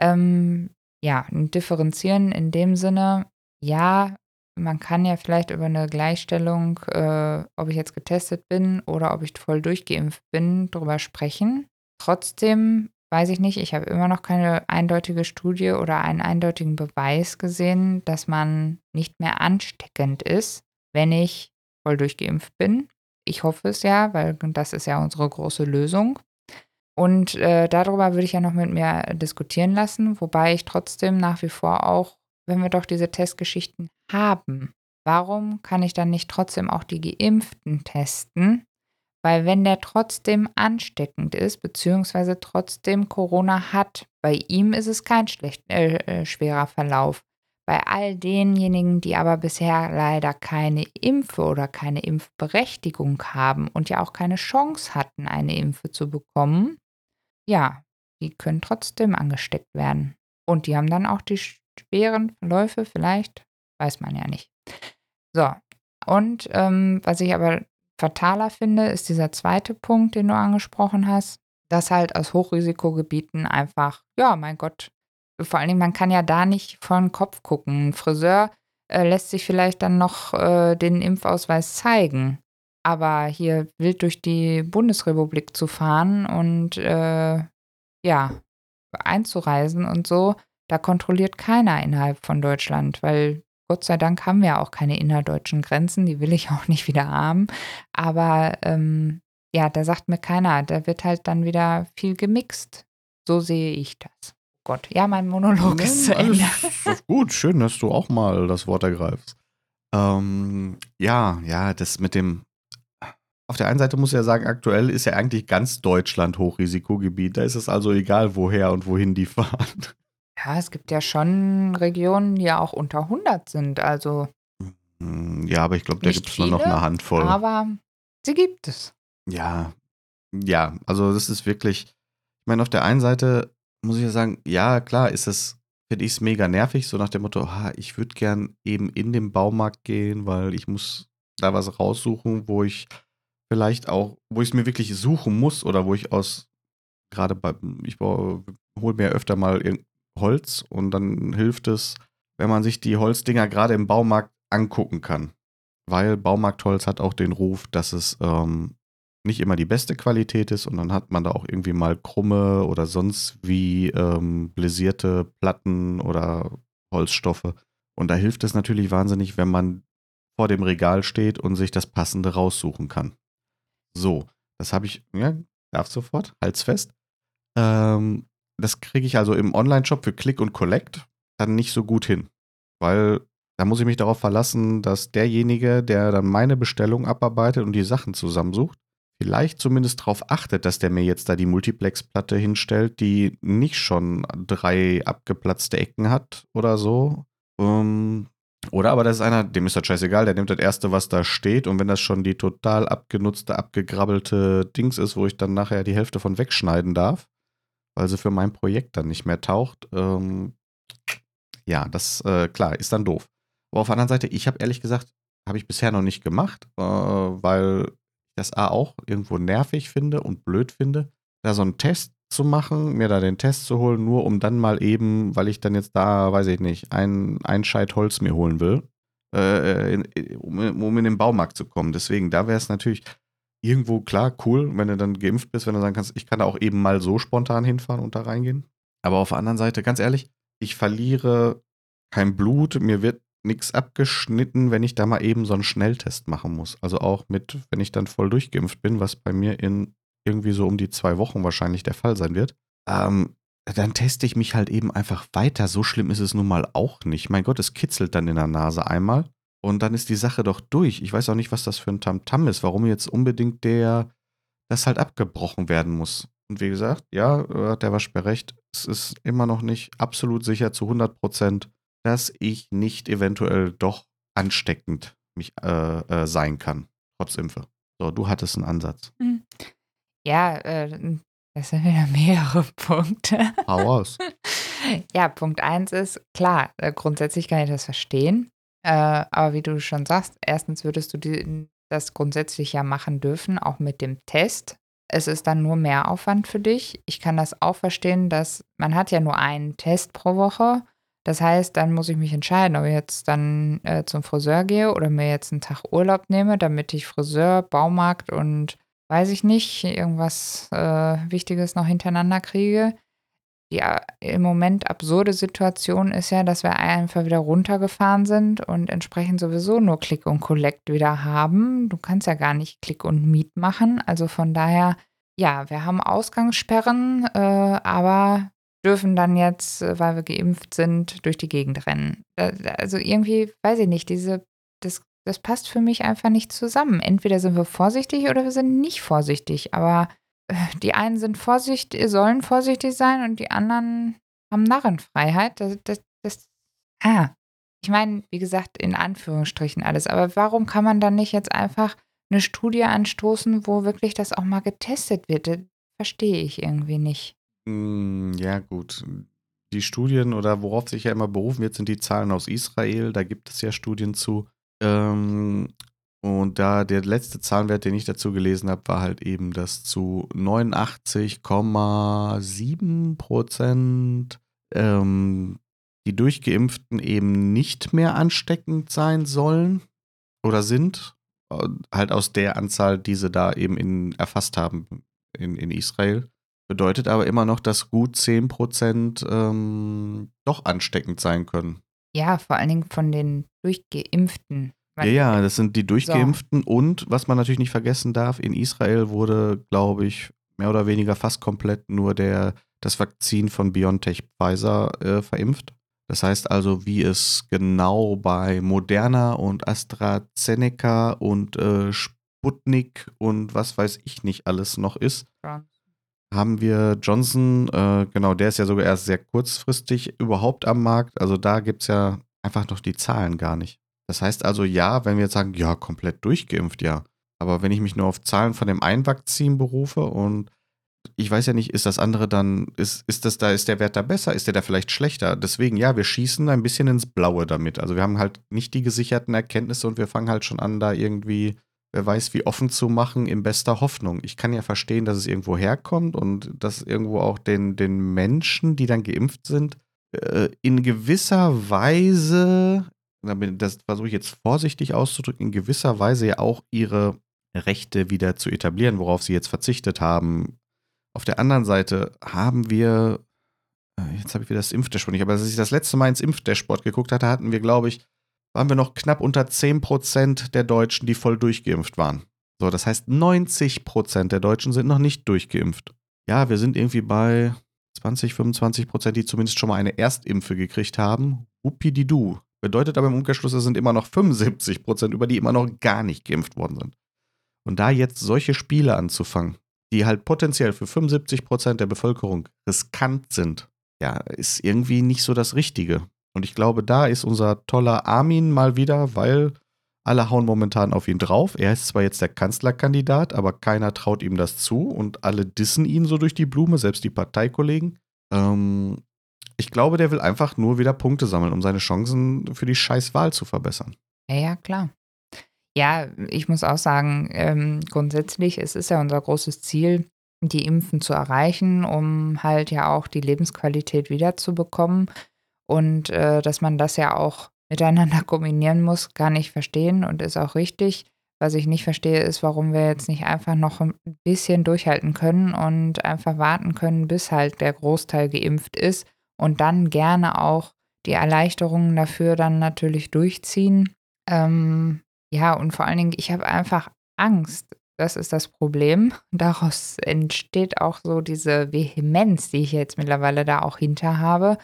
Ähm, ja, differenzieren in dem Sinne, ja, man kann ja vielleicht über eine Gleichstellung, äh, ob ich jetzt getestet bin oder ob ich voll durchgeimpft bin, darüber sprechen. Trotzdem weiß ich nicht, ich habe immer noch keine eindeutige Studie oder einen eindeutigen Beweis gesehen, dass man nicht mehr ansteckend ist, wenn ich voll durchgeimpft bin. Ich hoffe es ja, weil das ist ja unsere große Lösung. Und äh, darüber würde ich ja noch mit mir diskutieren lassen, wobei ich trotzdem nach wie vor auch wenn wir doch diese Testgeschichten haben, warum kann ich dann nicht trotzdem auch die Geimpften testen? Weil wenn der trotzdem ansteckend ist, beziehungsweise trotzdem Corona hat, bei ihm ist es kein schlecht, äh, äh, schwerer Verlauf. Bei all denjenigen, die aber bisher leider keine Impfe oder keine Impfberechtigung haben und ja auch keine Chance hatten, eine Impfe zu bekommen, ja, die können trotzdem angesteckt werden. Und die haben dann auch die schweren Verläufe vielleicht, weiß man ja nicht. So, und ähm, was ich aber fataler finde, ist dieser zweite Punkt, den du angesprochen hast, dass halt aus Hochrisikogebieten einfach, ja, mein Gott, vor allen Dingen, man kann ja da nicht von Kopf gucken. Ein Friseur äh, lässt sich vielleicht dann noch äh, den Impfausweis zeigen. Aber hier wild durch die Bundesrepublik zu fahren und äh, ja, einzureisen und so, da kontrolliert keiner innerhalb von Deutschland, weil Gott sei Dank haben wir auch keine innerdeutschen Grenzen, die will ich auch nicht wieder haben. Aber ähm, ja, da sagt mir keiner, da wird halt dann wieder viel gemixt. So sehe ich das. Gott, ja, mein Monolog Nein, ist zu Ende. Ist gut, schön, dass du auch mal das Wort ergreifst. Ähm, ja, ja, das mit dem. Auf der einen Seite muss ich ja sagen, aktuell ist ja eigentlich ganz Deutschland Hochrisikogebiet. Da ist es also egal, woher und wohin die fahren. Ja, es gibt ja schon Regionen, die ja auch unter 100 sind, also hm, Ja, aber ich glaube, da gibt es nur noch eine Handvoll. aber sie gibt es. Ja, ja, also das ist wirklich, ich meine, auf der einen Seite muss ich ja sagen, ja, klar, ist es, finde ich es mega nervig, so nach dem Motto, ah, ich würde gern eben in den Baumarkt gehen, weil ich muss da was raussuchen, wo ich vielleicht auch, wo ich es mir wirklich suchen muss oder wo ich aus, gerade bei, ich hole mir öfter mal Holz und dann hilft es, wenn man sich die Holzdinger gerade im Baumarkt angucken kann. Weil Baumarktholz hat auch den Ruf, dass es ähm, nicht immer die beste Qualität ist und dann hat man da auch irgendwie mal krumme oder sonst wie ähm, blessierte Platten oder Holzstoffe. Und da hilft es natürlich wahnsinnig, wenn man vor dem Regal steht und sich das Passende raussuchen kann. So, das habe ich, ja, darf sofort, halsfest. Ähm, das kriege ich also im Online-Shop für Click und Collect dann nicht so gut hin. Weil da muss ich mich darauf verlassen, dass derjenige, der dann meine Bestellung abarbeitet und die Sachen zusammensucht, vielleicht zumindest darauf achtet, dass der mir jetzt da die Multiplex-Platte hinstellt, die nicht schon drei abgeplatzte Ecken hat oder so. Ähm, oder aber das ist einer, dem ist das scheißegal, der nimmt das erste, was da steht und wenn das schon die total abgenutzte, abgegrabbelte Dings ist, wo ich dann nachher die Hälfte von wegschneiden darf, weil sie für mein Projekt dann nicht mehr taucht, ähm, ja, das, äh, klar, ist dann doof. Aber auf der anderen Seite, ich habe ehrlich gesagt, habe ich bisher noch nicht gemacht, äh, weil ich das A auch irgendwo nervig finde und blöd finde, da so einen Test zu machen, mir da den Test zu holen, nur um dann mal eben, weil ich dann jetzt da, weiß ich nicht, ein, ein Scheit Holz mir holen will, äh, in, um, um, in den Baumarkt zu kommen. Deswegen, da wäre es natürlich irgendwo klar, cool, wenn du dann geimpft bist, wenn du sagen kannst, ich kann da auch eben mal so spontan hinfahren und da reingehen. Aber auf der anderen Seite, ganz ehrlich, ich verliere kein Blut, mir wird nichts abgeschnitten, wenn ich da mal eben so einen Schnelltest machen muss. Also auch mit, wenn ich dann voll durchgeimpft bin, was bei mir in irgendwie so um die zwei Wochen wahrscheinlich der Fall sein wird, ähm, dann teste ich mich halt eben einfach weiter. So schlimm ist es nun mal auch nicht. Mein Gott, es kitzelt dann in der Nase einmal und dann ist die Sache doch durch. Ich weiß auch nicht, was das für ein Tamtam -Tam ist, warum jetzt unbedingt der, das halt abgebrochen werden muss. Und wie gesagt, ja, hat der Waschbär recht, es ist immer noch nicht absolut sicher zu 100 Prozent, dass ich nicht eventuell doch ansteckend mich äh, äh, sein kann, trotz Impfe. So, du hattest einen Ansatz. Hm. Ja, äh, das sind wieder mehrere Punkte. Hau aus. ja, Punkt eins ist, klar, äh, grundsätzlich kann ich das verstehen. Äh, aber wie du schon sagst, erstens würdest du die, das grundsätzlich ja machen dürfen, auch mit dem Test. Es ist dann nur mehr Aufwand für dich. Ich kann das auch verstehen, dass man hat ja nur einen Test pro Woche das heißt, dann muss ich mich entscheiden, ob ich jetzt dann äh, zum Friseur gehe oder mir jetzt einen Tag Urlaub nehme, damit ich Friseur, Baumarkt und weiß ich nicht, irgendwas äh, Wichtiges noch hintereinander kriege. Die äh, im Moment absurde Situation ist ja, dass wir einfach wieder runtergefahren sind und entsprechend sowieso nur Click und Collect wieder haben. Du kannst ja gar nicht Click und Meet machen. Also von daher, ja, wir haben Ausgangssperren, äh, aber dürfen dann jetzt, äh, weil wir geimpft sind, durch die Gegend rennen. Also irgendwie, weiß ich nicht, diese, das, das passt für mich einfach nicht zusammen. Entweder sind wir vorsichtig oder wir sind nicht vorsichtig. Aber die einen sind vorsichtig, sollen vorsichtig sein und die anderen haben Narrenfreiheit. Das, das, das ah. Ich meine, wie gesagt, in Anführungsstrichen alles. Aber warum kann man dann nicht jetzt einfach eine Studie anstoßen, wo wirklich das auch mal getestet wird? Das verstehe ich irgendwie nicht. Hm, ja, gut. Die Studien oder worauf sich ja immer berufen wird, sind die Zahlen aus Israel. Da gibt es ja Studien zu. Ähm, und da der letzte Zahlenwert, den ich dazu gelesen habe, war halt eben, dass zu 89,7 Prozent ähm, die Durchgeimpften eben nicht mehr ansteckend sein sollen oder sind. Halt aus der Anzahl, die sie da eben in, erfasst haben in, in Israel. Bedeutet aber immer noch, dass gut 10% ähm, doch ansteckend sein können. Ja, vor allen Dingen von den Durchgeimpften. Ja, ja, das sind die Durchgeimpften so. und was man natürlich nicht vergessen darf, in Israel wurde, glaube ich, mehr oder weniger fast komplett nur der, das Vakzin von BioNTech Pfizer äh, verimpft. Das heißt also, wie es genau bei Moderna und AstraZeneca und äh, Sputnik und was weiß ich nicht alles noch ist. Ja haben wir Johnson, äh, genau, der ist ja sogar erst sehr kurzfristig überhaupt am Markt. Also da gibt es ja einfach noch die Zahlen gar nicht. Das heißt also, ja, wenn wir jetzt sagen, ja, komplett durchgeimpft, ja. Aber wenn ich mich nur auf Zahlen von dem einen berufe und ich weiß ja nicht, ist das andere dann, ist, ist das da, ist der Wert da besser, ist der da vielleicht schlechter? Deswegen, ja, wir schießen ein bisschen ins Blaue damit. Also wir haben halt nicht die gesicherten Erkenntnisse und wir fangen halt schon an, da irgendwie wer weiß, wie offen zu machen, in bester Hoffnung. Ich kann ja verstehen, dass es irgendwo herkommt und dass irgendwo auch den, den Menschen, die dann geimpft sind, äh, in gewisser Weise, das versuche ich jetzt vorsichtig auszudrücken, in gewisser Weise ja auch ihre Rechte wieder zu etablieren, worauf sie jetzt verzichtet haben. Auf der anderen Seite haben wir, äh, jetzt habe ich wieder das Impfdashboard nicht, aber als ich das letzte Mal ins Impfdashboard geguckt hatte, hatten wir, glaube ich, waren wir noch knapp unter 10% der Deutschen, die voll durchgeimpft waren. So, das heißt, 90% der Deutschen sind noch nicht durchgeimpft. Ja, wir sind irgendwie bei 20, 25 Prozent, die zumindest schon mal eine Erstimpfe gekriegt haben. Wuppididu. Bedeutet aber im Umkehrschluss, es sind immer noch 75 Prozent, über die immer noch gar nicht geimpft worden sind. Und da jetzt solche Spiele anzufangen, die halt potenziell für 75 Prozent der Bevölkerung riskant sind, ja, ist irgendwie nicht so das Richtige. Und ich glaube, da ist unser toller Armin mal wieder, weil alle hauen momentan auf ihn drauf. Er ist zwar jetzt der Kanzlerkandidat, aber keiner traut ihm das zu und alle dissen ihn so durch die Blume, selbst die Parteikollegen. Ähm, ich glaube, der will einfach nur wieder Punkte sammeln, um seine Chancen für die Scheißwahl zu verbessern. Ja, ja, klar. Ja, ich muss auch sagen, ähm, grundsätzlich, es ist ja unser großes Ziel, die Impfen zu erreichen, um halt ja auch die Lebensqualität wiederzubekommen. Und äh, dass man das ja auch miteinander kombinieren muss, kann ich verstehen und ist auch richtig. Was ich nicht verstehe, ist, warum wir jetzt nicht einfach noch ein bisschen durchhalten können und einfach warten können, bis halt der Großteil geimpft ist und dann gerne auch die Erleichterungen dafür dann natürlich durchziehen. Ähm, ja, und vor allen Dingen, ich habe einfach Angst. Das ist das Problem. Daraus entsteht auch so diese Vehemenz, die ich jetzt mittlerweile da auch hinter habe.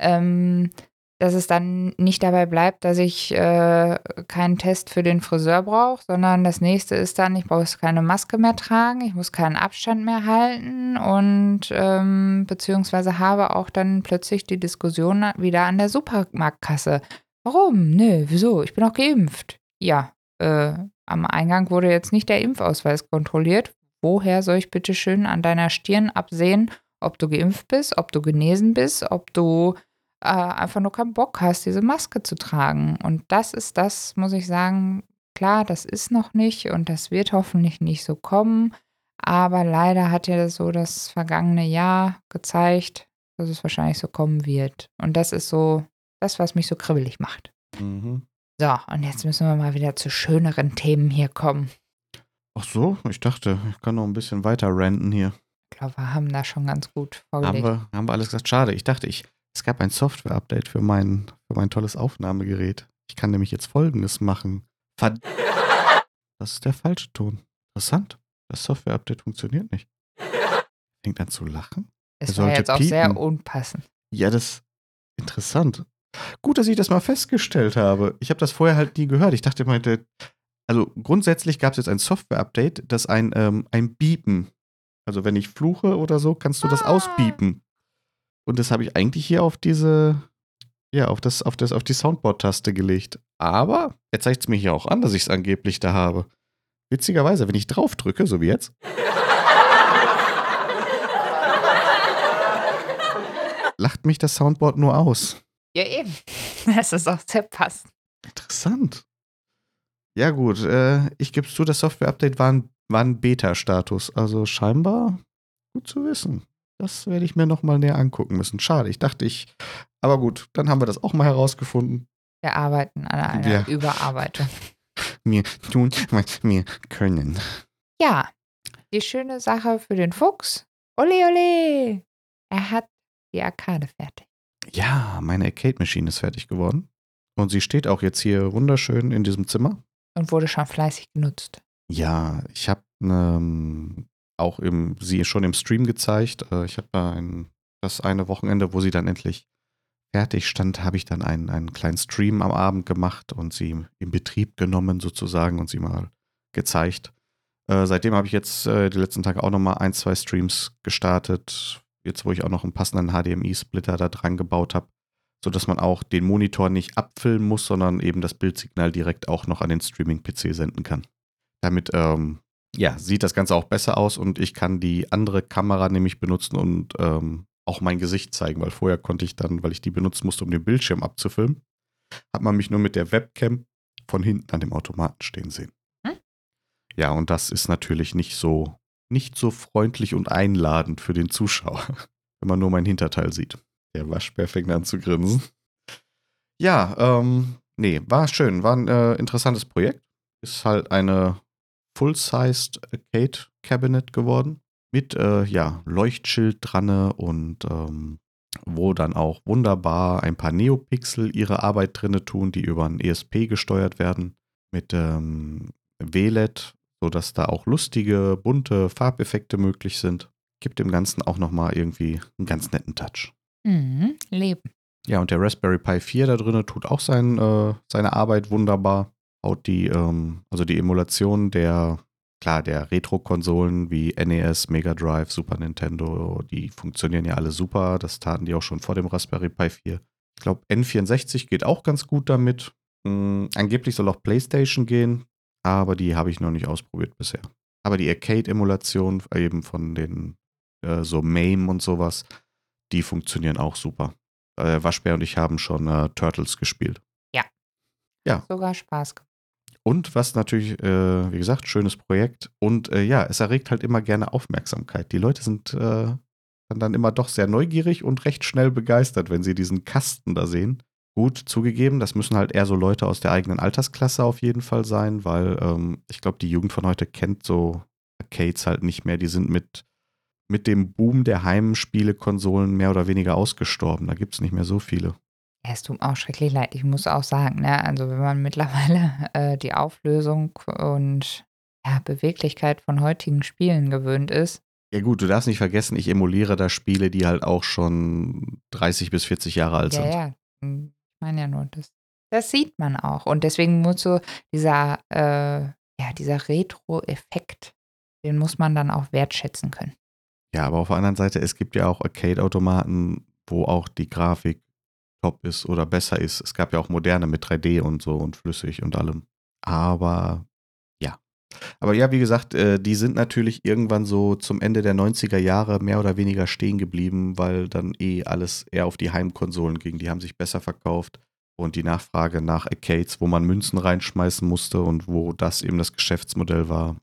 Ähm, dass es dann nicht dabei bleibt, dass ich äh, keinen Test für den Friseur brauche, sondern das nächste ist dann, ich brauche keine Maske mehr tragen, ich muss keinen Abstand mehr halten und ähm, beziehungsweise habe auch dann plötzlich die Diskussion wieder an der Supermarktkasse. Warum? Nö, wieso? Ich bin auch geimpft. Ja, äh, am Eingang wurde jetzt nicht der Impfausweis kontrolliert. Woher soll ich bitte schön an deiner Stirn absehen, ob du geimpft bist, ob du genesen bist, ob du äh, einfach nur keinen Bock hast, diese Maske zu tragen. Und das ist das, muss ich sagen, klar, das ist noch nicht und das wird hoffentlich nicht so kommen. Aber leider hat ja so das vergangene Jahr gezeigt, dass es wahrscheinlich so kommen wird. Und das ist so das, was mich so kribbelig macht. Mhm. So, und jetzt müssen wir mal wieder zu schöneren Themen hier kommen. Ach so, ich dachte, ich kann noch ein bisschen weiter ranten hier. Ich glaube, wir haben da schon ganz gut vorgelegt. Haben wir, haben wir alles gesagt? Schade. Ich dachte, ich, es gab ein Software-Update für mein, für mein tolles Aufnahmegerät. Ich kann nämlich jetzt folgendes machen. Verd das ist der falsche Ton. Interessant. Das Software-Update funktioniert nicht. Fängt an zu lachen. Es war jetzt auch piepen. sehr unpassend. Ja, das ist interessant. Gut, dass ich das mal festgestellt habe. Ich habe das vorher halt nie gehört. Ich dachte, meinte, also grundsätzlich gab es jetzt ein Software-Update, das ein, ähm, ein Biepen, also wenn ich fluche oder so, kannst du das ah. ausbiepen. Und das habe ich eigentlich hier auf diese, ja, auf das, auf das, auf die Soundboard-Taste gelegt. Aber er zeigt es mir hier auch an, dass ich es angeblich da habe. Witzigerweise, wenn ich drauf drücke, so wie jetzt. lacht mich das Soundboard nur aus. Ja, eben. Das ist auch sehr passend. Interessant. Ja, gut. Äh, ich gebe es zu, das Software-Update war ein, war ein Beta-Status. Also scheinbar gut zu wissen. Das werde ich mir nochmal näher angucken müssen. Schade, ich dachte ich. Aber gut, dann haben wir das auch mal herausgefunden. Wir arbeiten an einer ja. Überarbeitung. Wir tun, was wir können. Ja, die schöne Sache für den Fuchs. Ole, ole! Er hat die Arkade fertig. Ja, meine Arcade-Maschine ist fertig geworden. Und sie steht auch jetzt hier wunderschön in diesem Zimmer. Und wurde schon fleißig genutzt. Ja, ich habe ähm, auch im, sie schon im Stream gezeigt. Äh, ich habe ein, das eine Wochenende, wo sie dann endlich fertig stand, habe ich dann einen, einen kleinen Stream am Abend gemacht und sie in Betrieb genommen sozusagen und sie mal gezeigt. Äh, seitdem habe ich jetzt äh, die letzten Tage auch nochmal ein, zwei Streams gestartet. Jetzt, wo ich auch noch einen passenden HDMI-Splitter da dran gebaut habe, sodass man auch den Monitor nicht abfilmen muss, sondern eben das Bildsignal direkt auch noch an den Streaming-PC senden kann. Damit ähm, ja, sieht das Ganze auch besser aus und ich kann die andere Kamera nämlich benutzen und ähm, auch mein Gesicht zeigen, weil vorher konnte ich dann, weil ich die benutzen musste, um den Bildschirm abzufilmen, hat man mich nur mit der Webcam von hinten an dem Automaten stehen sehen. Hm? Ja, und das ist natürlich nicht so, nicht so freundlich und einladend für den Zuschauer, wenn man nur mein Hinterteil sieht. Der Waschbär fängt an zu grinsen. Ja, ähm, nee, war schön, war ein äh, interessantes Projekt. Ist halt eine Full-Sized Arcade Cabinet geworden. Mit äh, ja, Leuchtschild dran und ähm, wo dann auch wunderbar ein paar Neopixel ihre Arbeit drinne tun, die über ein ESP gesteuert werden. Mit ähm, WLED, sodass da auch lustige, bunte Farbeffekte möglich sind. gibt dem Ganzen auch nochmal irgendwie einen ganz netten Touch. Mhm. Leben. Ja, und der Raspberry Pi 4 da drin tut auch sein, äh, seine Arbeit wunderbar. Haut die, ähm, also die Emulation der, klar, der Retro-Konsolen wie NES, Mega Drive, Super Nintendo, die funktionieren ja alle super. Das taten die auch schon vor dem Raspberry Pi 4. Ich glaube, N64 geht auch ganz gut damit. Mhm, angeblich soll auch PlayStation gehen, aber die habe ich noch nicht ausprobiert bisher. Aber die Arcade-Emulation eben von den äh, so MAME und sowas, die funktionieren auch super. Äh, Waschbär und ich haben schon äh, Turtles gespielt. Ja. Ja. Sogar Spaß gemacht. Und was natürlich, äh, wie gesagt, schönes Projekt. Und äh, ja, es erregt halt immer gerne Aufmerksamkeit. Die Leute sind äh, dann immer doch sehr neugierig und recht schnell begeistert, wenn sie diesen Kasten da sehen. Gut, zugegeben, das müssen halt eher so Leute aus der eigenen Altersklasse auf jeden Fall sein, weil ähm, ich glaube, die Jugend von heute kennt so Arcades halt nicht mehr. Die sind mit mit dem Boom der Heimspielekonsolen mehr oder weniger ausgestorben. Da gibt es nicht mehr so viele. Es tut mir auch schrecklich leid. Ich muss auch sagen, ne, also wenn man mittlerweile äh, die Auflösung und ja, Beweglichkeit von heutigen Spielen gewöhnt ist. Ja gut, du darfst nicht vergessen, ich emuliere da Spiele, die halt auch schon 30 bis 40 Jahre alt ja, sind. Ja, hm, ich meine ja nur, das, das sieht man auch. Und deswegen muss so dieser, äh, ja, dieser Retro-Effekt, den muss man dann auch wertschätzen können. Ja, aber auf der anderen Seite, es gibt ja auch Arcade-Automaten, wo auch die Grafik top ist oder besser ist. Es gab ja auch moderne mit 3D und so und flüssig und allem. Aber ja. Aber ja, wie gesagt, äh, die sind natürlich irgendwann so zum Ende der 90er Jahre mehr oder weniger stehen geblieben, weil dann eh alles eher auf die Heimkonsolen ging. Die haben sich besser verkauft. Und die Nachfrage nach Arcades, wo man Münzen reinschmeißen musste und wo das eben das Geschäftsmodell war,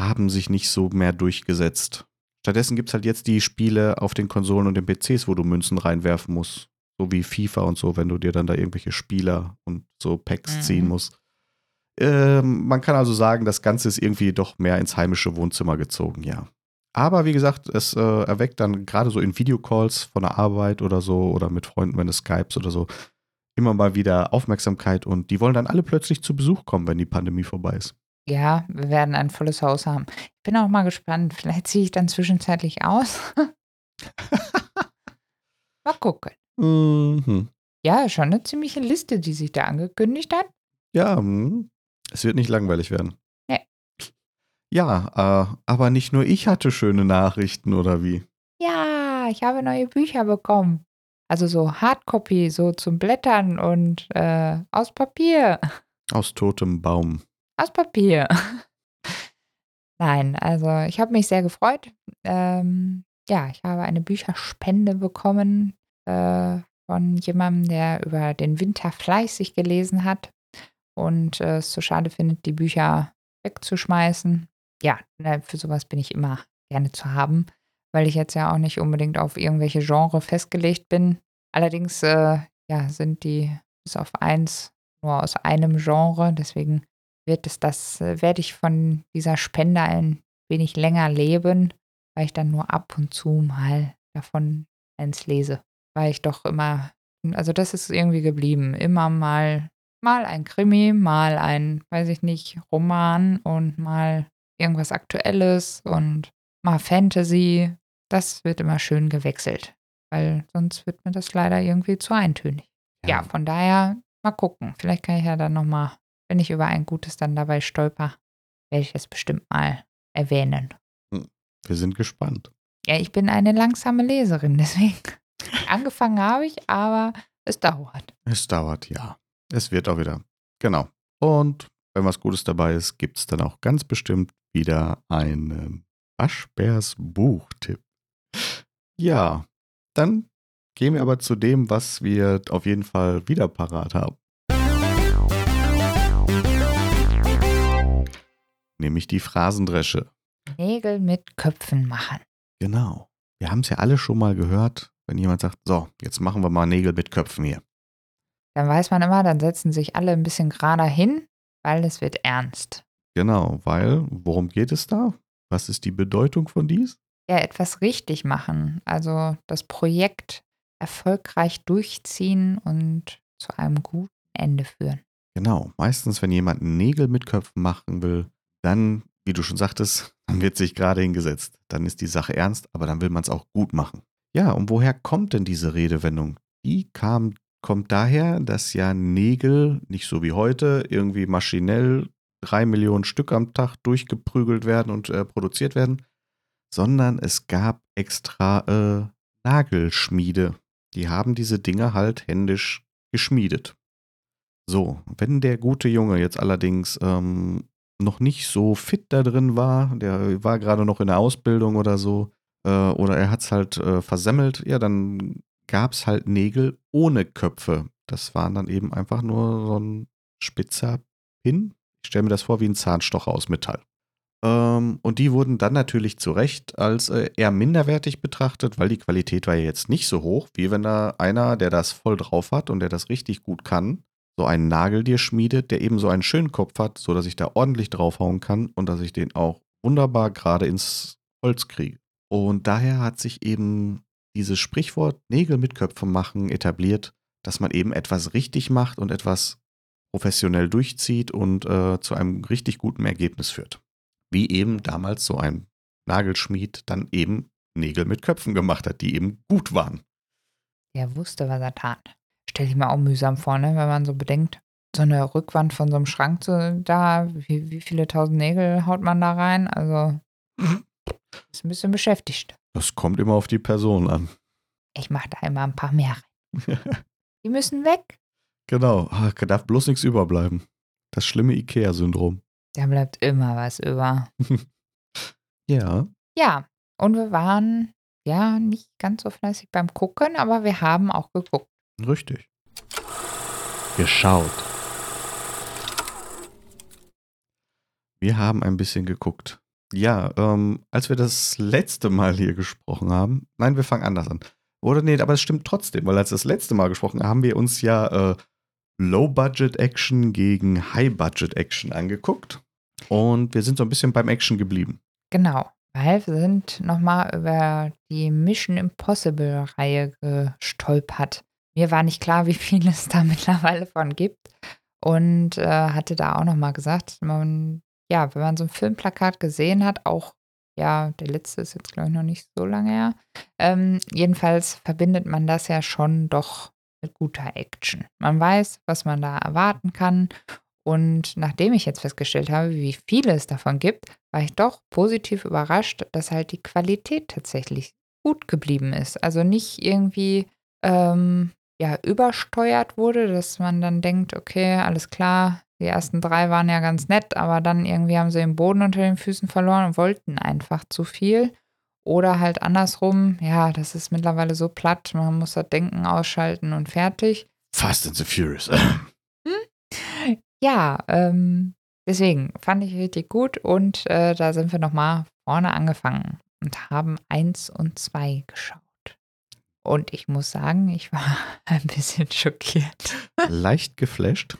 haben sich nicht so mehr durchgesetzt. Stattdessen gibt es halt jetzt die Spiele auf den Konsolen und den PCs, wo du Münzen reinwerfen musst. So wie FIFA und so, wenn du dir dann da irgendwelche Spieler und so Packs mhm. ziehen musst. Ähm, man kann also sagen, das Ganze ist irgendwie doch mehr ins heimische Wohnzimmer gezogen, ja. Aber wie gesagt, es äh, erweckt dann gerade so in Videocalls von der Arbeit oder so oder mit Freunden, wenn es Skypes oder so, immer mal wieder Aufmerksamkeit und die wollen dann alle plötzlich zu Besuch kommen, wenn die Pandemie vorbei ist. Ja, wir werden ein volles Haus haben. Ich bin auch mal gespannt. Vielleicht ziehe ich dann zwischenzeitlich aus. mal gucken. Mhm. Ja, schon eine ziemliche Liste, die sich da angekündigt hat. Ja, hm. es wird nicht langweilig werden. Nee. Ja, äh, aber nicht nur ich hatte schöne Nachrichten, oder wie? Ja, ich habe neue Bücher bekommen. Also so Hardcopy, so zum Blättern und äh, aus Papier. Aus totem Baum. Aus Papier. Nein, also ich habe mich sehr gefreut. Ähm, ja, ich habe eine Bücherspende bekommen äh, von jemandem, der über den Winter fleißig gelesen hat und äh, es so schade findet, die Bücher wegzuschmeißen. Ja, ne, für sowas bin ich immer gerne zu haben, weil ich jetzt ja auch nicht unbedingt auf irgendwelche Genre festgelegt bin. Allerdings äh, ja, sind die bis auf eins nur aus einem Genre, deswegen wird es das, äh, werde ich von dieser Spende ein wenig länger leben, weil ich dann nur ab und zu mal davon eins lese. Weil ich doch immer, also das ist irgendwie geblieben. Immer mal, mal ein Krimi, mal ein, weiß ich nicht, Roman und mal irgendwas Aktuelles und mal Fantasy. Das wird immer schön gewechselt, weil sonst wird mir das leider irgendwie zu eintönig. Ja, ja von daher mal gucken. Vielleicht kann ich ja dann nochmal wenn ich über ein Gutes dann dabei stolper, werde ich es bestimmt mal erwähnen. Hm, wir sind gespannt. Ja, ich bin eine langsame Leserin, deswegen angefangen habe ich, aber es dauert. Es dauert, ja. Es wird auch wieder. Genau. Und wenn was Gutes dabei ist, gibt es dann auch ganz bestimmt wieder einen Waschbärs Buchtipp. Ja, dann gehen wir aber zu dem, was wir auf jeden Fall wieder parat haben. Nämlich die Phrasendresche. Nägel mit Köpfen machen. Genau. Wir haben es ja alle schon mal gehört, wenn jemand sagt, so, jetzt machen wir mal Nägel mit Köpfen hier. Dann weiß man immer, dann setzen sich alle ein bisschen gerader hin, weil es wird ernst. Genau, weil, worum geht es da? Was ist die Bedeutung von dies? Ja, etwas richtig machen. Also das Projekt erfolgreich durchziehen und zu einem guten Ende führen. Genau, meistens, wenn jemand Nägel mit Köpfen machen will, dann, wie du schon sagtest, Man wird sich gerade hingesetzt. Dann ist die Sache ernst, aber dann will man es auch gut machen. Ja, und woher kommt denn diese Redewendung? Die kam, kommt daher, dass ja Nägel, nicht so wie heute, irgendwie maschinell drei Millionen Stück am Tag durchgeprügelt werden und äh, produziert werden, sondern es gab extra äh, Nagelschmiede. Die haben diese Dinge halt händisch geschmiedet. So, wenn der gute Junge jetzt allerdings ähm, noch nicht so fit da drin war, der war gerade noch in der Ausbildung oder so, äh, oder er hat es halt äh, versemmelt, ja, dann gab es halt Nägel ohne Köpfe. Das waren dann eben einfach nur so ein spitzer Pin. Ich stelle mir das vor wie ein Zahnstocher aus Metall. Ähm, und die wurden dann natürlich zu Recht als äh, eher minderwertig betrachtet, weil die Qualität war ja jetzt nicht so hoch, wie wenn da einer, der das voll drauf hat und der das richtig gut kann, so einen Nagel dir schmiedet, der eben so einen schönen Kopf hat, sodass ich da ordentlich draufhauen kann und dass ich den auch wunderbar gerade ins Holz kriege. Und daher hat sich eben dieses Sprichwort Nägel mit Köpfen machen etabliert, dass man eben etwas richtig macht und etwas professionell durchzieht und äh, zu einem richtig guten Ergebnis führt. Wie eben damals so ein Nagelschmied dann eben Nägel mit Köpfen gemacht hat, die eben gut waren. Er wusste, was er tat. Stell ich mir auch mühsam vor, ne, wenn man so bedenkt, so eine Rückwand von so einem Schrank zu, da, wie, wie viele tausend Nägel haut man da rein? Also, ist ein bisschen beschäftigt. Das kommt immer auf die Person an. Ich mache da immer ein paar mehr rein. Die müssen weg. Genau, Ah, darf bloß nichts überbleiben. Das schlimme IKEA-Syndrom. Da bleibt immer was über. Ja, Ja, und wir waren ja nicht ganz so fleißig beim Gucken, aber wir haben auch geguckt. Richtig. Geschaut. Wir haben ein bisschen geguckt. Ja, ähm, als wir das letzte Mal hier gesprochen haben, nein, wir fangen anders an. Oder nee, aber es stimmt trotzdem, weil als das letzte Mal gesprochen haben, haben wir uns ja äh, Low-Budget-Action gegen High-Budget-Action angeguckt. Und wir sind so ein bisschen beim Action geblieben. Genau, weil wir sind nochmal über die Mission Impossible-Reihe gestolpert. Mir war nicht klar, wie viel es da mittlerweile von gibt. Und äh, hatte da auch nochmal gesagt, man, ja, wenn man so ein Filmplakat gesehen hat, auch, ja, der letzte ist jetzt, glaube ich, noch nicht so lange her. Ähm, jedenfalls verbindet man das ja schon doch mit guter Action. Man weiß, was man da erwarten kann. Und nachdem ich jetzt festgestellt habe, wie viele es davon gibt, war ich doch positiv überrascht, dass halt die Qualität tatsächlich gut geblieben ist. Also nicht irgendwie ähm, ja, übersteuert wurde, dass man dann denkt, okay, alles klar, die ersten drei waren ja ganz nett, aber dann irgendwie haben sie den Boden unter den Füßen verloren und wollten einfach zu viel. Oder halt andersrum, ja, das ist mittlerweile so platt, man muss das Denken ausschalten und fertig. Fast and the Furious. Ja, ähm, deswegen fand ich richtig gut und äh, da sind wir nochmal vorne angefangen und haben eins und zwei geschaut. Und ich muss sagen, ich war ein bisschen schockiert. Leicht geflasht.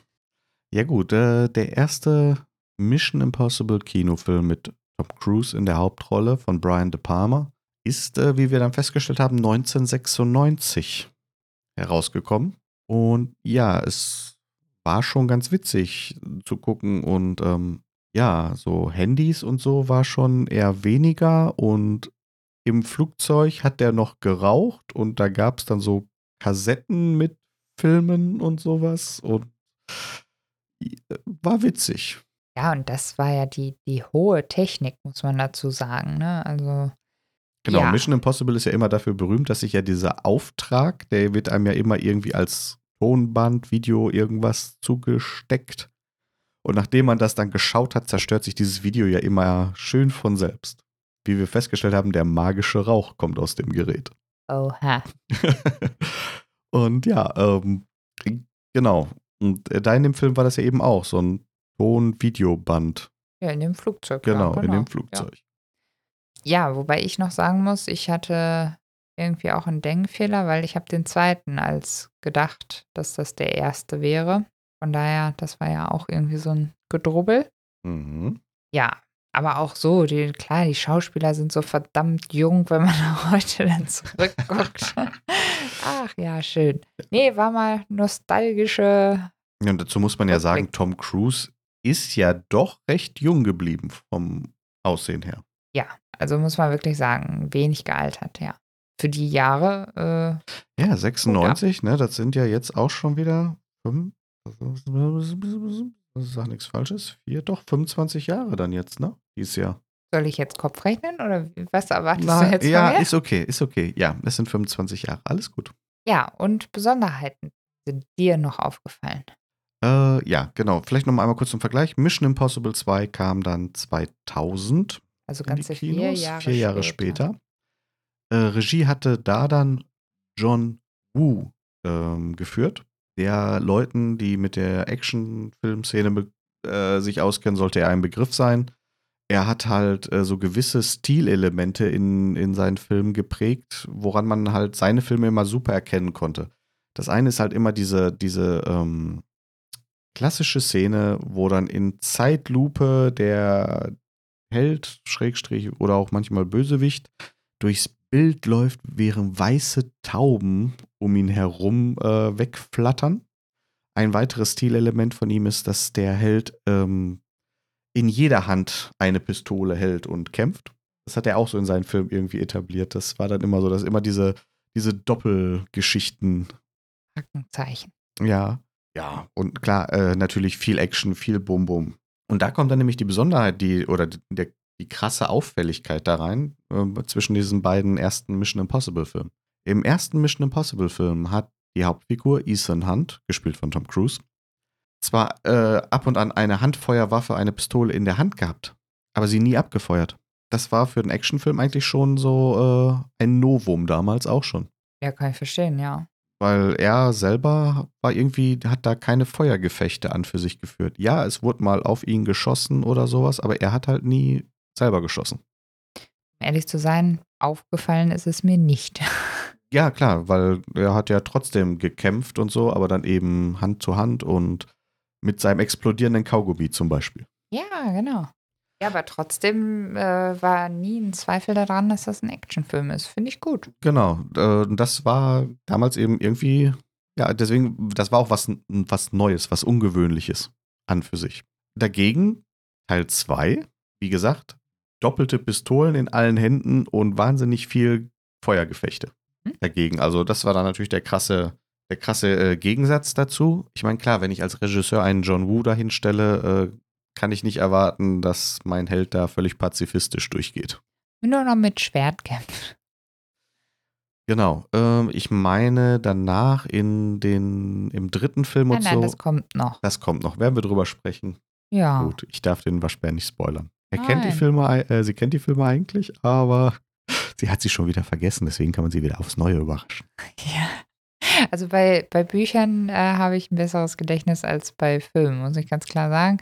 Ja gut, äh, der erste Mission Impossible Kinofilm mit Tom Cruise in der Hauptrolle von Brian De Palma ist, äh, wie wir dann festgestellt haben, 1996 herausgekommen. Und ja, es war schon ganz witzig zu gucken und ähm, ja, so Handys und so war schon eher weniger und im Flugzeug hat der noch geraucht und da gab es dann so Kassetten mit Filmen und sowas und äh, war witzig. Ja, und das war ja die, die hohe Technik, muss man dazu sagen. Ne? Also, Genau, Ja. Mission Impossible ist ja immer dafür berühmt, dass sich ja dieser Auftrag, der wird einem ja immer irgendwie als Tonband, Video, irgendwas zugesteckt. Und nachdem man das dann geschaut hat, zerstört sich dieses Video ja immer schön von selbst. Wie wir festgestellt haben, der magische Rauch kommt aus dem Gerät. oha. Und ja, ähm, genau. Und äh, da in dem Film war das ja eben auch so ein Ton-Videoband. Ja, in dem Flugzeug. Genau, ja, in dem Ja. Flugzeug. Ja, wobei ich noch sagen muss, ich hatte irgendwie auch einen Denkfehler, weil ich habe den zweiten als gedacht, dass das der erste wäre. Von daher, das war ja auch irgendwie so ein Gedrubbel. Mhm. Ja, aber auch so, die, klar, die Schauspieler sind so verdammt jung, wenn man heute dann zurückguckt. Ach ja, schön. Nee, war mal nostalgische. Ja, und dazu muss man ja sagen, Tom Cruise ist ja doch recht jung geblieben vom Aussehen her. ja, also muss man wirklich sagen, wenig gealtert, ja. Für die Jahre. Äh, ja, 96, ne, das sind ja jetzt auch schon wieder fünf, das ist nichts Falsches. Vier, doch, 25 Jahre dann jetzt, ne? Dieses Jahr. Soll ich jetzt Kopf rechnen oder was erwartest Na, du jetzt ja, von mir? ist okay, ist okay. Ja, es sind 25 Jahre. Alles gut. Ja, und Besonderheiten sind dir noch aufgefallen. Äh, ja, genau. Vielleicht noch mal einmal kurz zum Vergleich. Mission Impossible 2 kam dann 2000 Also ganze vier Jahre, vier Jahre später. Äh, Regie hatte da dann John Woo ähm, geführt, der Leuten, die mit der Actionfilmszene äh, sich auskennen, sollte er ein Begriff sein. Er hat halt äh, so gewisse Stilelemente in, in seinen Filmen geprägt, woran man halt seine Filme immer super erkennen konnte. Das eine ist halt immer diese, diese ähm, klassische Szene, wo dann in Zeitlupe der Held, Schrägstrich oder auch manchmal Bösewicht durchs Bild läuft, während weiße Tauben um ihn herum äh, wegflattern. Ein weiteres Stilelement von ihm ist, dass der Held ähm, in jeder Hand eine Pistole hält und kämpft. Das hat er auch so in seinen Filmen irgendwie etabliert. Das war dann immer so, dass immer diese, diese Doppelgeschichten Hackenzeichen. ja, ja. Und klar, äh, natürlich viel Action, viel Bum Bum. Und da kommt dann nämlich die Besonderheit, die, oder der, die krasse Auffälligkeit da rein, äh, zwischen diesen beiden ersten Mission Impossible-Filmen. Im ersten Mission Impossible-Film hat die Hauptfigur Ethan Hunt, gespielt von Tom Cruise, zwar äh, ab und an eine Handfeuerwaffe, eine Pistole in der Hand gehabt, aber sie nie abgefeuert. Das war für einen Actionfilm eigentlich schon so äh, ein Novum damals auch schon Ja, kann ich verstehen, ja. weil er selber war irgendwie, hat da keine Feuergefechte an für sich geführt. Ja, es wurde mal auf ihn geschossen oder sowas, aber er hat halt nie selber geschossen. Um ehrlich zu sein, aufgefallen ist es mir nicht. Ja, klar, weil er hat ja trotzdem gekämpft und so, aber dann eben Hand zu Hand und mit seinem explodierenden Kaugummi zum Beispiel. ja, genau. Ja, aber trotzdem äh, war nie ein Zweifel daran, dass das ein Actionfilm ist. Finde ich gut. Genau, äh, das war damals eben irgendwie, ja, deswegen, das war auch was, was Neues, was Ungewöhnliches an für sich. Dagegen Teil 2, wie gesagt, doppelte Pistolen in allen Händen und wahnsinnig viel Feuergefechte Hm. dagegen. Also das war dann natürlich der krasse, der krasse äh, Gegensatz dazu. Ich meine, klar, wenn ich als Regisseur einen John Woo dahin stelle, äh, kann ich nicht erwarten, dass mein Held da völlig pazifistisch durchgeht. Nur noch mit Schwert kämpft. Genau. Ähm, ich meine danach in den, im dritten Film Nein, und nein, so. das kommt noch. das kommt noch. Werden wir drüber sprechen. Ja. Gut, ich darf den Waschbär nicht spoilern. Er kennt die. Filme, äh, sie kennt die Filme eigentlich, aber sie hat sie schon wieder vergessen, deswegen kann man sie wieder aufs Neue überraschen. Ja. Also bei, bei Büchern äh, habe ich ein besseres Gedächtnis als bei Filmen, muss ich ganz klar sagen.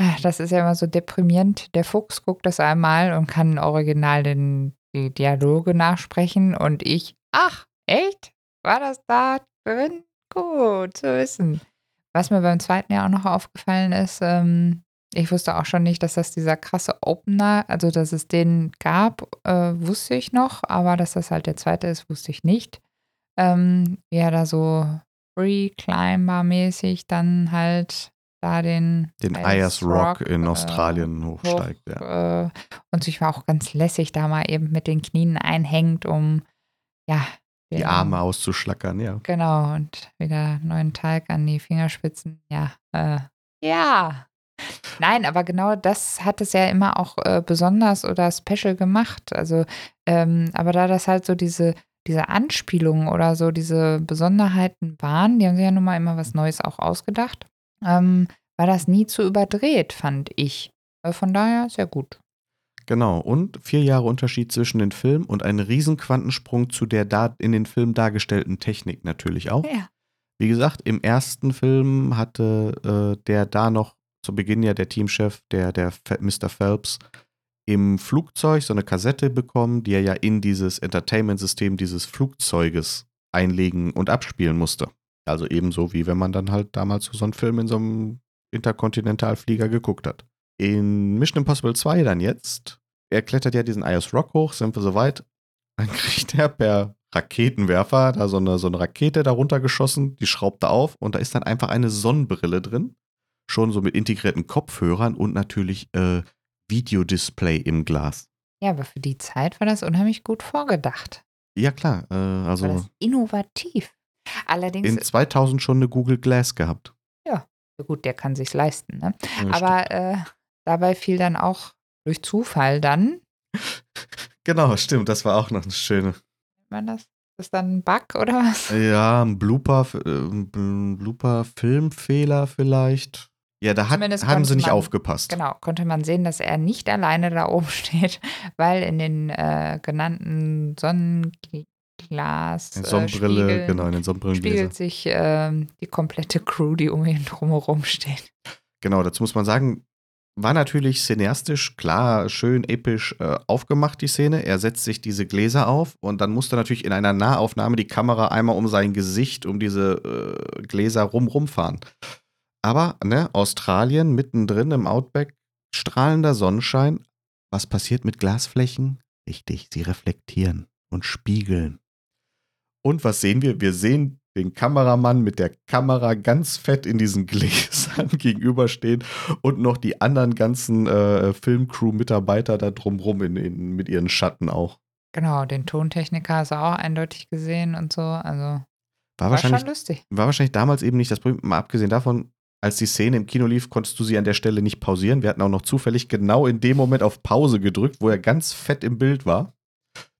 Ah, Das ist ja immer so deprimierend. Der Fuchs guckt das einmal und kann original den, die Dialoge nachsprechen und ich, ach, echt? War das da drin? Gut zu wissen. Was mir beim zweiten Jahr auch noch aufgefallen ist, ähm, ich wusste auch schon nicht, dass das dieser krasse Opener, also dass es den gab, äh, wusste ich noch, aber dass das halt der zweite ist, wusste ich nicht. Ähm, wie er da so Free Climber-mäßig dann halt da den, Den Ayers Ayers Rock, in äh, Australien hochsteigt. ja. äh, und sich auch ganz lässig da mal eben mit den Knien einhängt, um ja Die den- Arme auszuschlackern, ja. Genau, und wieder neuen Teig an die Fingerspitzen. Ja, äh, ja. Nein, aber genau das hat es ja immer auch äh, besonders oder special gemacht. Also, ähm, aber da das halt so diese, diese Anspielungen oder so diese Besonderheiten waren, die haben sich ja nun mal immer was Neues auch ausgedacht, ähm, war das nie zu überdreht, fand ich. Äh, von daher sehr gut. Genau. Und vier Jahre Unterschied zwischen den Filmen und ein Riesenquantensprung zu der da in den Filmen dargestellten Technik natürlich auch. Ja. Wie gesagt, im ersten Film hatte äh, der da noch zu Beginn ja der Teamchef, der, der Mr. Phelps, im Flugzeug so eine Kassette bekommen, die er ja in dieses Entertainment-System dieses Flugzeuges einlegen und abspielen musste. Also ebenso wie wenn man dann halt damals so einen Film in so einem Interkontinentalflieger geguckt hat. In Mission Impossible 2 dann jetzt, er klettert ja diesen Ayers Rock hoch, sind wir soweit, dann kriegt er per Raketenwerfer da so eine, so eine Rakete darunter geschossen, die schraubt er auf und da ist dann einfach eine Sonnenbrille drin. Schon so mit integrierten Kopfhörern und natürlich äh, Videodisplay im Glas. Ja, aber für die Zeit war das unheimlich gut vorgedacht. Ja, klar. Äh, War also das innovativ. Allerdings, in 2000 schon eine Google Glass gehabt. ja, gut, der kann sich's leisten, ne? Ja. Aber äh, dabei fiel dann auch durch Zufall dann, Genau, stimmt. Das war auch noch eine schöne. man das? Ist das dann ein Bug oder was? Ja, ein Blooper, äh, ein Blooper-Filmfehler vielleicht. Ja, da hat, haben sie nicht man- aufgepasst. Genau, konnte man sehen, dass er nicht alleine da oben steht, weil in den äh, genannten Sonnenglas In äh, Sonnenbrille, Spiegeln genau, in den Sonnenbrillengläsern. spiegelt sich ähm, die komplette Crew, die um ihn drumherum steht. Genau, dazu muss man sagen, war natürlich cineastisch, klar, schön episch äh, aufgemacht, die Szene. Er setzt sich diese Gläser auf und dann musste natürlich in einer Nahaufnahme die Kamera einmal um sein Gesicht, um diese äh, Gläser rum rumfahren. Aber, ne, Australien, mittendrin im Outback, strahlender Sonnenschein. Was passiert mit Glasflächen? Richtig, sie reflektieren und spiegeln. Und was sehen wir? Wir sehen den Kameramann mit der Kamera ganz fett in diesen Gläsern gegenüberstehen und noch die anderen ganzen äh, Filmcrew-Mitarbeiter da drumrum in, in, mit ihren Schatten auch. Genau, den Tontechniker hast du auch eindeutig gesehen und so. Also War war wahrscheinlich, schon lustig. war wahrscheinlich damals eben nicht das Problem, mal abgesehen davon, als die Szene im Kino lief, konntest du sie an der Stelle nicht pausieren. Wir hatten auch noch zufällig genau in dem Moment auf Pause gedrückt, wo er ganz fett im Bild war.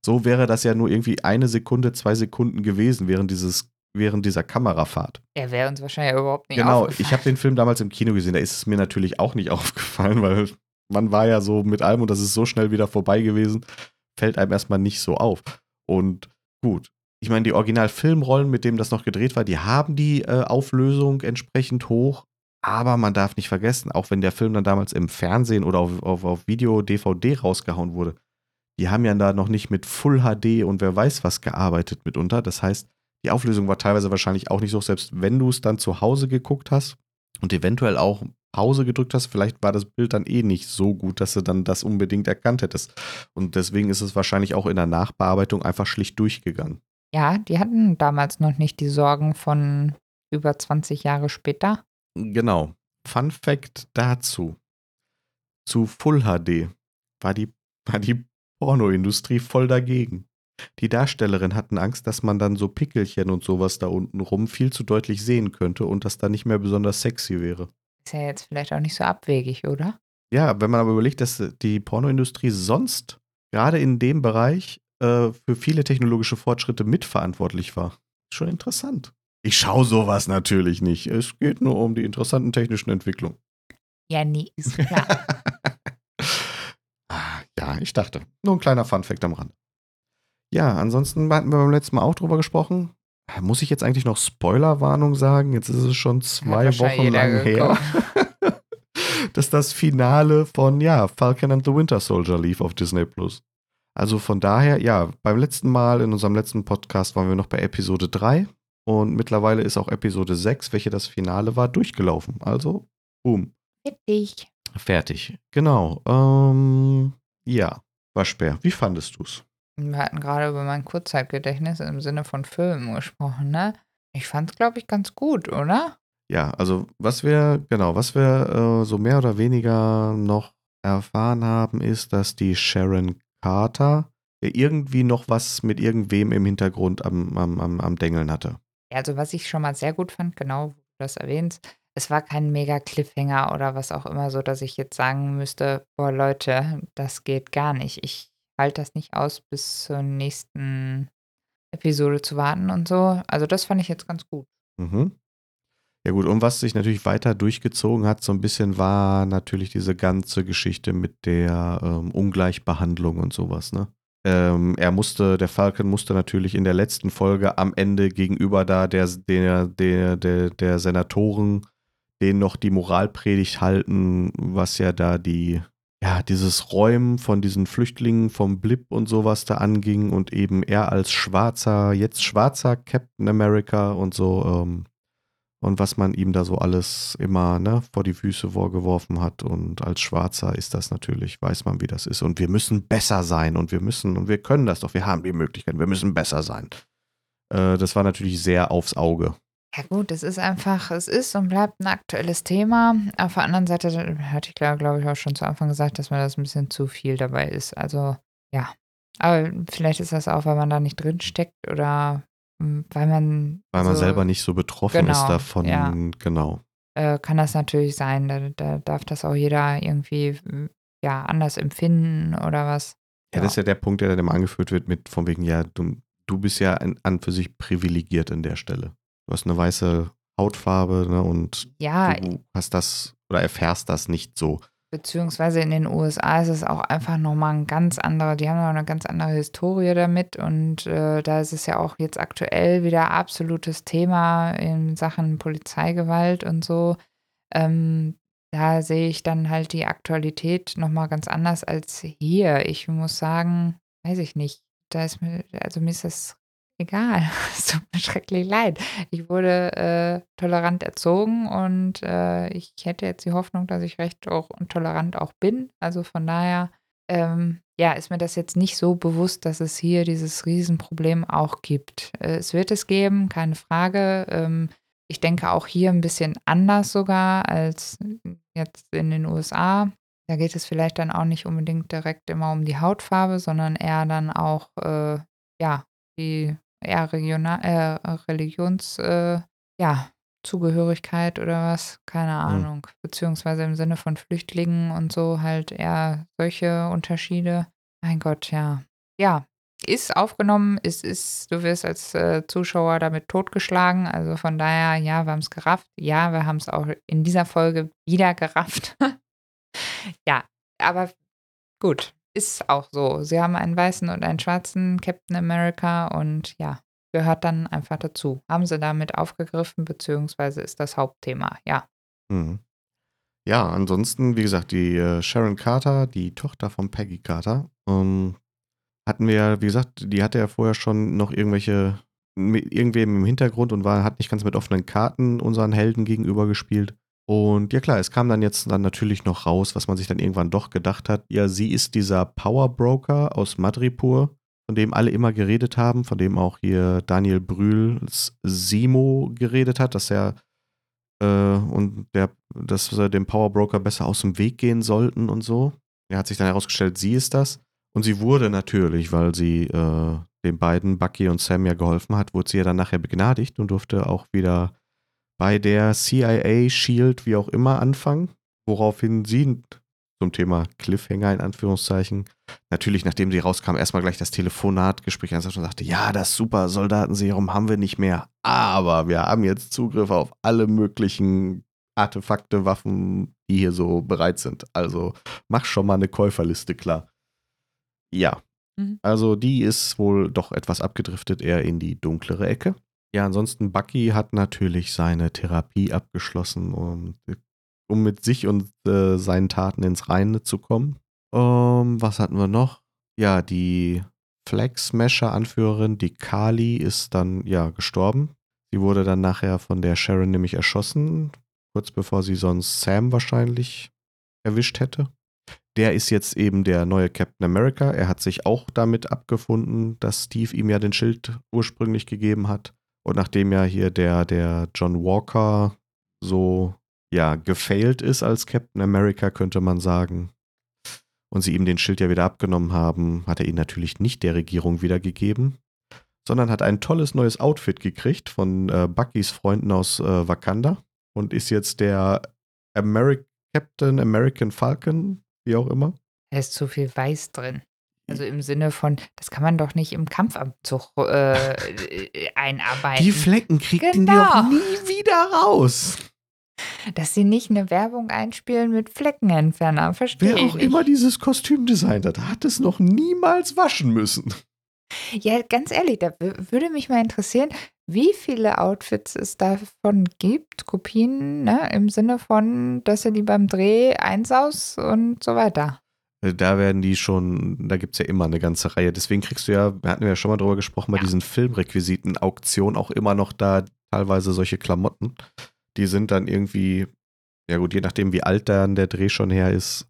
So wäre das ja nur irgendwie eine Sekunde, zwei Sekunden gewesen während, dieses, während dieser Kamerafahrt. Er wäre uns wahrscheinlich überhaupt nicht Genau, aufgefallen. ich habe den Film damals im Kino gesehen, da ist es mir natürlich auch nicht aufgefallen, weil man war ja so mit allem und das ist so schnell wieder vorbei gewesen, fällt einem erstmal nicht so auf. Und gut, ich meine, die Originalfilmrollen, mit denen das noch gedreht war, die haben die äh, Auflösung entsprechend hoch, aber man darf nicht vergessen, auch wenn der Film dann damals im Fernsehen oder auf, auf, auf Video, DVD rausgehauen wurde, die haben ja da noch nicht mit Full HD und wer weiß was gearbeitet mitunter. Das heißt, die Auflösung war teilweise wahrscheinlich auch nicht so, selbst wenn du es dann zu Hause geguckt hast und eventuell auch Pause gedrückt hast, vielleicht war das Bild dann eh nicht so gut, dass du dann das unbedingt erkannt hättest. Und deswegen ist es wahrscheinlich auch in der Nachbearbeitung einfach schlicht durchgegangen. Ja, die hatten damals noch nicht die Sorgen von über 20 Jahre später. Genau. Fun Fact dazu. Zu Full HD war die, war die Pornoindustrie voll dagegen. Die Darstellerin hatten Angst, dass man dann so Pickelchen und sowas da unten rum viel zu deutlich sehen könnte und das dann nicht mehr besonders sexy wäre. Ist ja jetzt vielleicht auch nicht so abwegig, oder? Ja, wenn man aber überlegt, dass die Pornoindustrie sonst gerade in dem Bereich äh, für viele technologische Fortschritte mitverantwortlich war. Schon interessant. Ich schaue sowas natürlich nicht. Es geht nur um die interessanten technischen Entwicklungen. Ja, nee, ist klar. Ah, ja, ich dachte. Nur ein kleiner Funfact am Rand. Ja, ansonsten hatten wir beim letzten Mal auch drüber gesprochen. Muss ich jetzt eigentlich noch Spoilerwarnung sagen? Jetzt ist es schon zwei Wochen lang her. dass das Finale von ja, Falcon and the Winter Soldier lief auf Disney Plus. Also von daher, ja, beim letzten Mal, in unserem letzten Podcast, waren wir noch bei Episode 3 und mittlerweile ist auch Episode 6, welche das Finale war, durchgelaufen. Also, boom. Richtig. Fertig. Genau. Ähm, ja, Waschbär, wie fandest du's? Wir hatten gerade über mein Kurzzeitgedächtnis im Sinne von Filmen gesprochen, ne? Ich fand's, glaube ich, ganz gut, oder? Ja, also was wir, genau, was wir äh, so mehr oder weniger noch erfahren haben, ist, dass die Sharon Carter irgendwie noch was mit irgendwem im Hintergrund am, am, am, am Dengeln hatte. Ja, also was ich schon mal sehr gut fand, genau, wo du das erwähnst, es war kein mega Cliffhanger oder was auch immer, so dass ich jetzt sagen müsste, boah Leute, das geht gar nicht. Ich halte das nicht aus, bis zur nächsten Episode zu warten und so. Also das fand ich jetzt ganz gut. Mhm. Ja gut, und was sich natürlich weiter durchgezogen hat, so ein bisschen war natürlich diese ganze Geschichte mit der ähm, Ungleichbehandlung und sowas, ne? Ähm, er musste, der Falcon musste natürlich in der letzten Folge am Ende gegenüber da der, der, der, der, der Senatoren denen noch die Moralpredigt halten, was ja da die, ja, dieses Räumen von diesen Flüchtlingen vom Blip und sowas da anging und eben er als schwarzer, jetzt schwarzer Captain America und so, ähm, und was man ihm da so alles immer ne, vor die Füße vorgeworfen hat. Und als Schwarzer ist das natürlich, weiß man, wie das ist. Und wir müssen besser sein und wir müssen, und wir können das doch, wir haben die Möglichkeit, wir müssen besser sein. Äh, das war natürlich sehr aufs Auge. Ja gut, es ist einfach, es ist und bleibt ein aktuelles Thema. Auf der anderen Seite hatte ich, glaube glaub ich, auch schon zu Anfang gesagt, dass mir das ein bisschen zu viel dabei ist. Also ja. Aber vielleicht ist das auch, weil man da nicht drin steckt oder weil man. Weil man so, selber nicht so betroffen ist Genau, davon. ja. Genau. äh, kann das natürlich sein. Da, da darf das auch jeder irgendwie hm, ja, anders empfinden oder was. Ja, das ist ja der Punkt, der dann immer angeführt wird mit von wegen, ja, du, du bist ja an, an für sich privilegiert an der Stelle. Du hast eine weiße Hautfarbe ne, und Ja, du hast das oder erfährst das nicht so. Beziehungsweise in den USA ist es auch einfach nochmal ein ganz anderer, die haben noch eine ganz andere Historie damit und äh, da ist es ja auch jetzt aktuell wieder absolutes Thema in Sachen Polizeigewalt und so. Ähm, da sehe ich dann halt die Aktualität nochmal ganz anders als hier. Ich muss sagen, weiß ich nicht, da ist mir, also mir ist das egal. Es tut mir schrecklich leid. Ich wurde äh, tolerant erzogen und äh, ich hätte jetzt die Hoffnung, dass ich recht auch tolerant auch bin. Also von daher, ähm, ja, ist mir das jetzt nicht so bewusst, dass es hier dieses Riesenproblem auch gibt. Äh, es wird es geben, keine Frage. Ähm, ich denke auch hier ein bisschen anders sogar als jetzt in den USA. Da geht es vielleicht dann auch nicht unbedingt direkt immer um die Hautfarbe, sondern eher dann auch, äh, ja, die eher regional, äh, Religions, äh, ja, Zugehörigkeit oder was, keine Ahnung. Beziehungsweise im Sinne von Flüchtlingen und so halt eher solche Unterschiede. Mein Gott, ja. Ja, ist aufgenommen, ist, ist, du wirst als äh, Zuschauer damit totgeschlagen. Also von daher, ja, wir haben es gerafft. Ja, wir haben es auch in dieser Folge wieder gerafft. ja, aber gut, ist auch so. Sie haben einen weißen und einen schwarzen Captain America und ja, gehört dann einfach dazu. Haben sie damit aufgegriffen, beziehungsweise ist das Hauptthema, ja. Mhm. Ja, ansonsten, wie gesagt, die äh, Sharon Carter, die Tochter von Peggy Carter, ähm, hatten wir ja, wie gesagt, die hatte ja vorher schon noch irgendwelche, irgendwem im Hintergrund und war, hat nicht ganz mit offenen Karten unseren Helden gegenüber gespielt. Und ja klar, es kam dann jetzt dann natürlich noch raus, was man sich dann irgendwann doch gedacht hat. Ja, sie ist dieser Power Broker aus Madripur, von dem alle immer geredet haben, von dem auch hier Daniel Brühls Simo geredet hat, dass er äh, und der, dass wir dem Power Broker besser aus dem Weg gehen sollten und so. Er hat sich dann herausgestellt, sie ist das. Und sie wurde natürlich, weil sie äh, den beiden, Bucky und Sam, ja geholfen hat, wurde sie ja dann nachher begnadigt und durfte auch wieder bei der CIA, Shield, wie auch immer, anfangen. Woraufhin sie zum Thema Cliffhanger in Anführungszeichen, natürlich, nachdem sie rauskam, erstmal gleich das Telefonatgespräch ansatzte und sagte, ja, das super Soldatenserum haben wir nicht mehr, aber wir haben jetzt Zugriff auf alle möglichen Artefakte, Waffen, die hier so bereit sind. Also mach schon mal eine Käuferliste klar. Ja. Mhm. Also die ist wohl doch etwas abgedriftet, eher in die dunklere Ecke. Ja, ansonsten Bucky hat natürlich seine Therapie abgeschlossen, um, um mit sich und äh, seinen Taten ins Reine zu kommen. Ähm, was hatten wir noch? Ja, die Flag Smasher-Anführerin, die Kali, ist dann ja gestorben. Sie wurde dann nachher von der Sharon nämlich erschossen, kurz bevor sie sonst Sam wahrscheinlich erwischt hätte. Der ist jetzt eben der neue Captain America. Er hat sich auch damit abgefunden, dass Steve ihm ja den Schild ursprünglich gegeben hat. Und nachdem ja hier der, der John Walker so ja gefailt ist als Captain America, könnte man sagen, und sie ihm den Schild ja wieder abgenommen haben, hat er ihn natürlich nicht der Regierung wiedergegeben, sondern hat ein tolles neues Outfit gekriegt von äh, Buckys Freunden aus äh, Wakanda und ist jetzt der Ameri Captain American Falcon, wie auch immer. Da ist zu viel Weiß drin. Also im Sinne von, das kann man doch nicht im Kampfanzug äh, äh, einarbeiten. Die Flecken kriegt ihn die Genau. auch nie wieder raus. Dass sie nicht eine Werbung einspielen mit Fleckenentferner, verstehe Wer ich auch nicht. immer dieses Kostüm designt hat, hat es noch niemals waschen müssen. Ja, ganz ehrlich, da würde mich mal interessieren, wie viele Outfits es davon gibt, Kopien, ne, im Sinne von, dass er die beim Dreh einsaus und so weiter. Äh, Da werden die schon, da gibt es ja immer eine ganze Reihe. Deswegen kriegst du ja, wir hatten ja schon mal drüber gesprochen, bei Ja. diesen Filmrequisiten-Auktionen auch immer noch da teilweise solche Klamotten. Die sind dann irgendwie, ja gut, je nachdem, wie alt dann der Dreh schon her ist,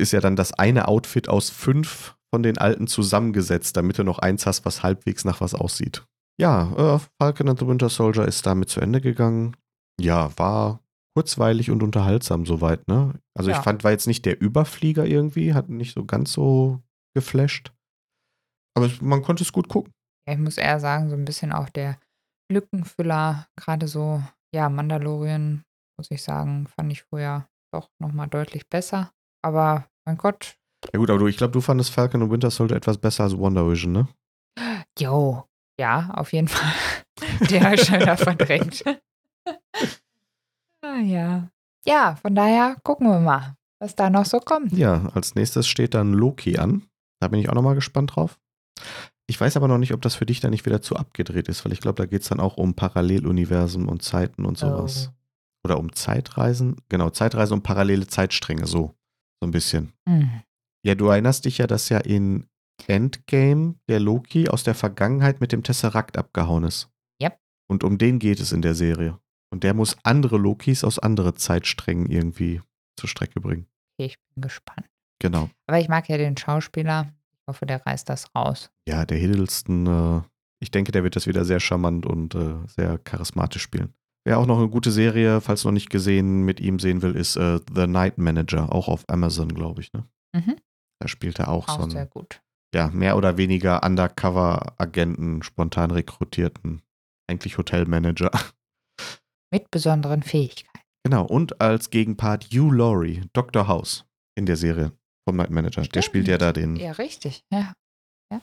ist ja dann das eine Outfit aus fünf von den alten zusammengesetzt, damit du noch eins hast, was halbwegs nach was aussieht. Ja, äh, Falcon and the Winter Soldier ist damit zu Ende gegangen. Ja, war kurzweilig und unterhaltsam soweit, ne? Also Ja. ich fand, war jetzt nicht der Überflieger irgendwie, hat nicht so ganz so geflasht. Aber man konnte es gut gucken. Ja, ich muss eher sagen, so ein bisschen auch der Lückenfüller, gerade so, ja, Mandalorian, muss ich sagen, fand ich früher doch nochmal deutlich besser. Aber mein Gott. Ja gut, aber du, ich glaube, du fandest Falcon und Winter Soldier etwas besser als Wonder Vision, ne? Jo, ja, auf jeden Fall. Der habe ich schneller verdrängt. Ah, ja. Ja, von daher gucken wir mal, was da noch so kommt. Ja, als nächstes steht dann Loki an. Da bin ich auch nochmal gespannt drauf. Ich weiß aber noch nicht, ob das für dich dann nicht wieder zu abgedreht ist, weil ich glaube, da geht es dann auch um Paralleluniversen und Zeiten und sowas. Oh. Oder um Zeitreisen. Genau, Zeitreisen und parallele Zeitstränge, so. So ein bisschen. Mhm. Ja, du erinnerst dich ja, dass ja in Endgame der Loki aus der Vergangenheit mit dem Tesseract abgehauen ist. Yep. Und um den geht es in der Serie. Und der muss andere Lokis aus anderen Zeitsträngen irgendwie zur Strecke bringen. Okay, ich bin gespannt. Genau. Aber ich mag ja den Schauspieler. Ich hoffe, der reißt das raus. Ja, der Hiddleston, äh, ich denke, der wird das wieder sehr charmant und äh, sehr charismatisch spielen. Wer auch noch eine gute Serie, falls noch nicht gesehen, mit ihm sehen will, ist äh, The Night Manager, auch auf Amazon, glaube ich. Ne? Mhm. Da spielt er auch, auch so einen, sehr gut. ja, mehr oder weniger Undercover-Agenten, spontan rekrutierten, eigentlich Hotelmanager. Mit besonderen Fähigkeiten. Genau, und als Gegenpart Hugh Laurie, Dr. House in der Serie vom Night Manager. Stimmt. Der spielt ja da den. Ja, richtig, ja. ja.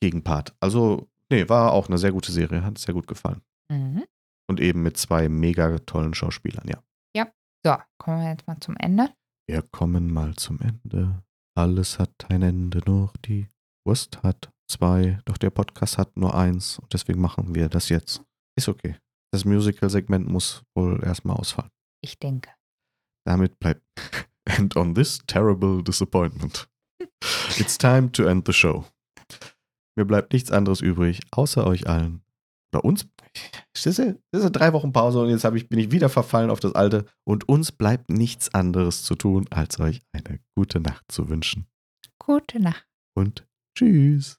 Gegenpart. Also, nee, war auch eine sehr gute Serie, hat sehr gut gefallen. Mhm. Und eben mit zwei mega tollen Schauspielern, ja. Ja, so, kommen wir jetzt mal zum Ende. Wir kommen mal zum Ende. Alles hat ein Ende, nur die Wurst hat zwei, doch der Podcast hat nur eins und deswegen machen wir das jetzt. Ist okay. Das Musical-Segment muss wohl erstmal ausfallen. Ich denke. Damit bleibt And on this terrible disappointment, it's time to end the show. Mir bleibt nichts anderes übrig, außer euch allen. Oder uns. Das ist, das ist drei Wochen Pause und jetzt ich, bin ich wieder verfallen auf das Alte. Und uns bleibt nichts anderes zu tun, als euch eine gute Nacht zu wünschen. Gute Nacht. Und tschüss.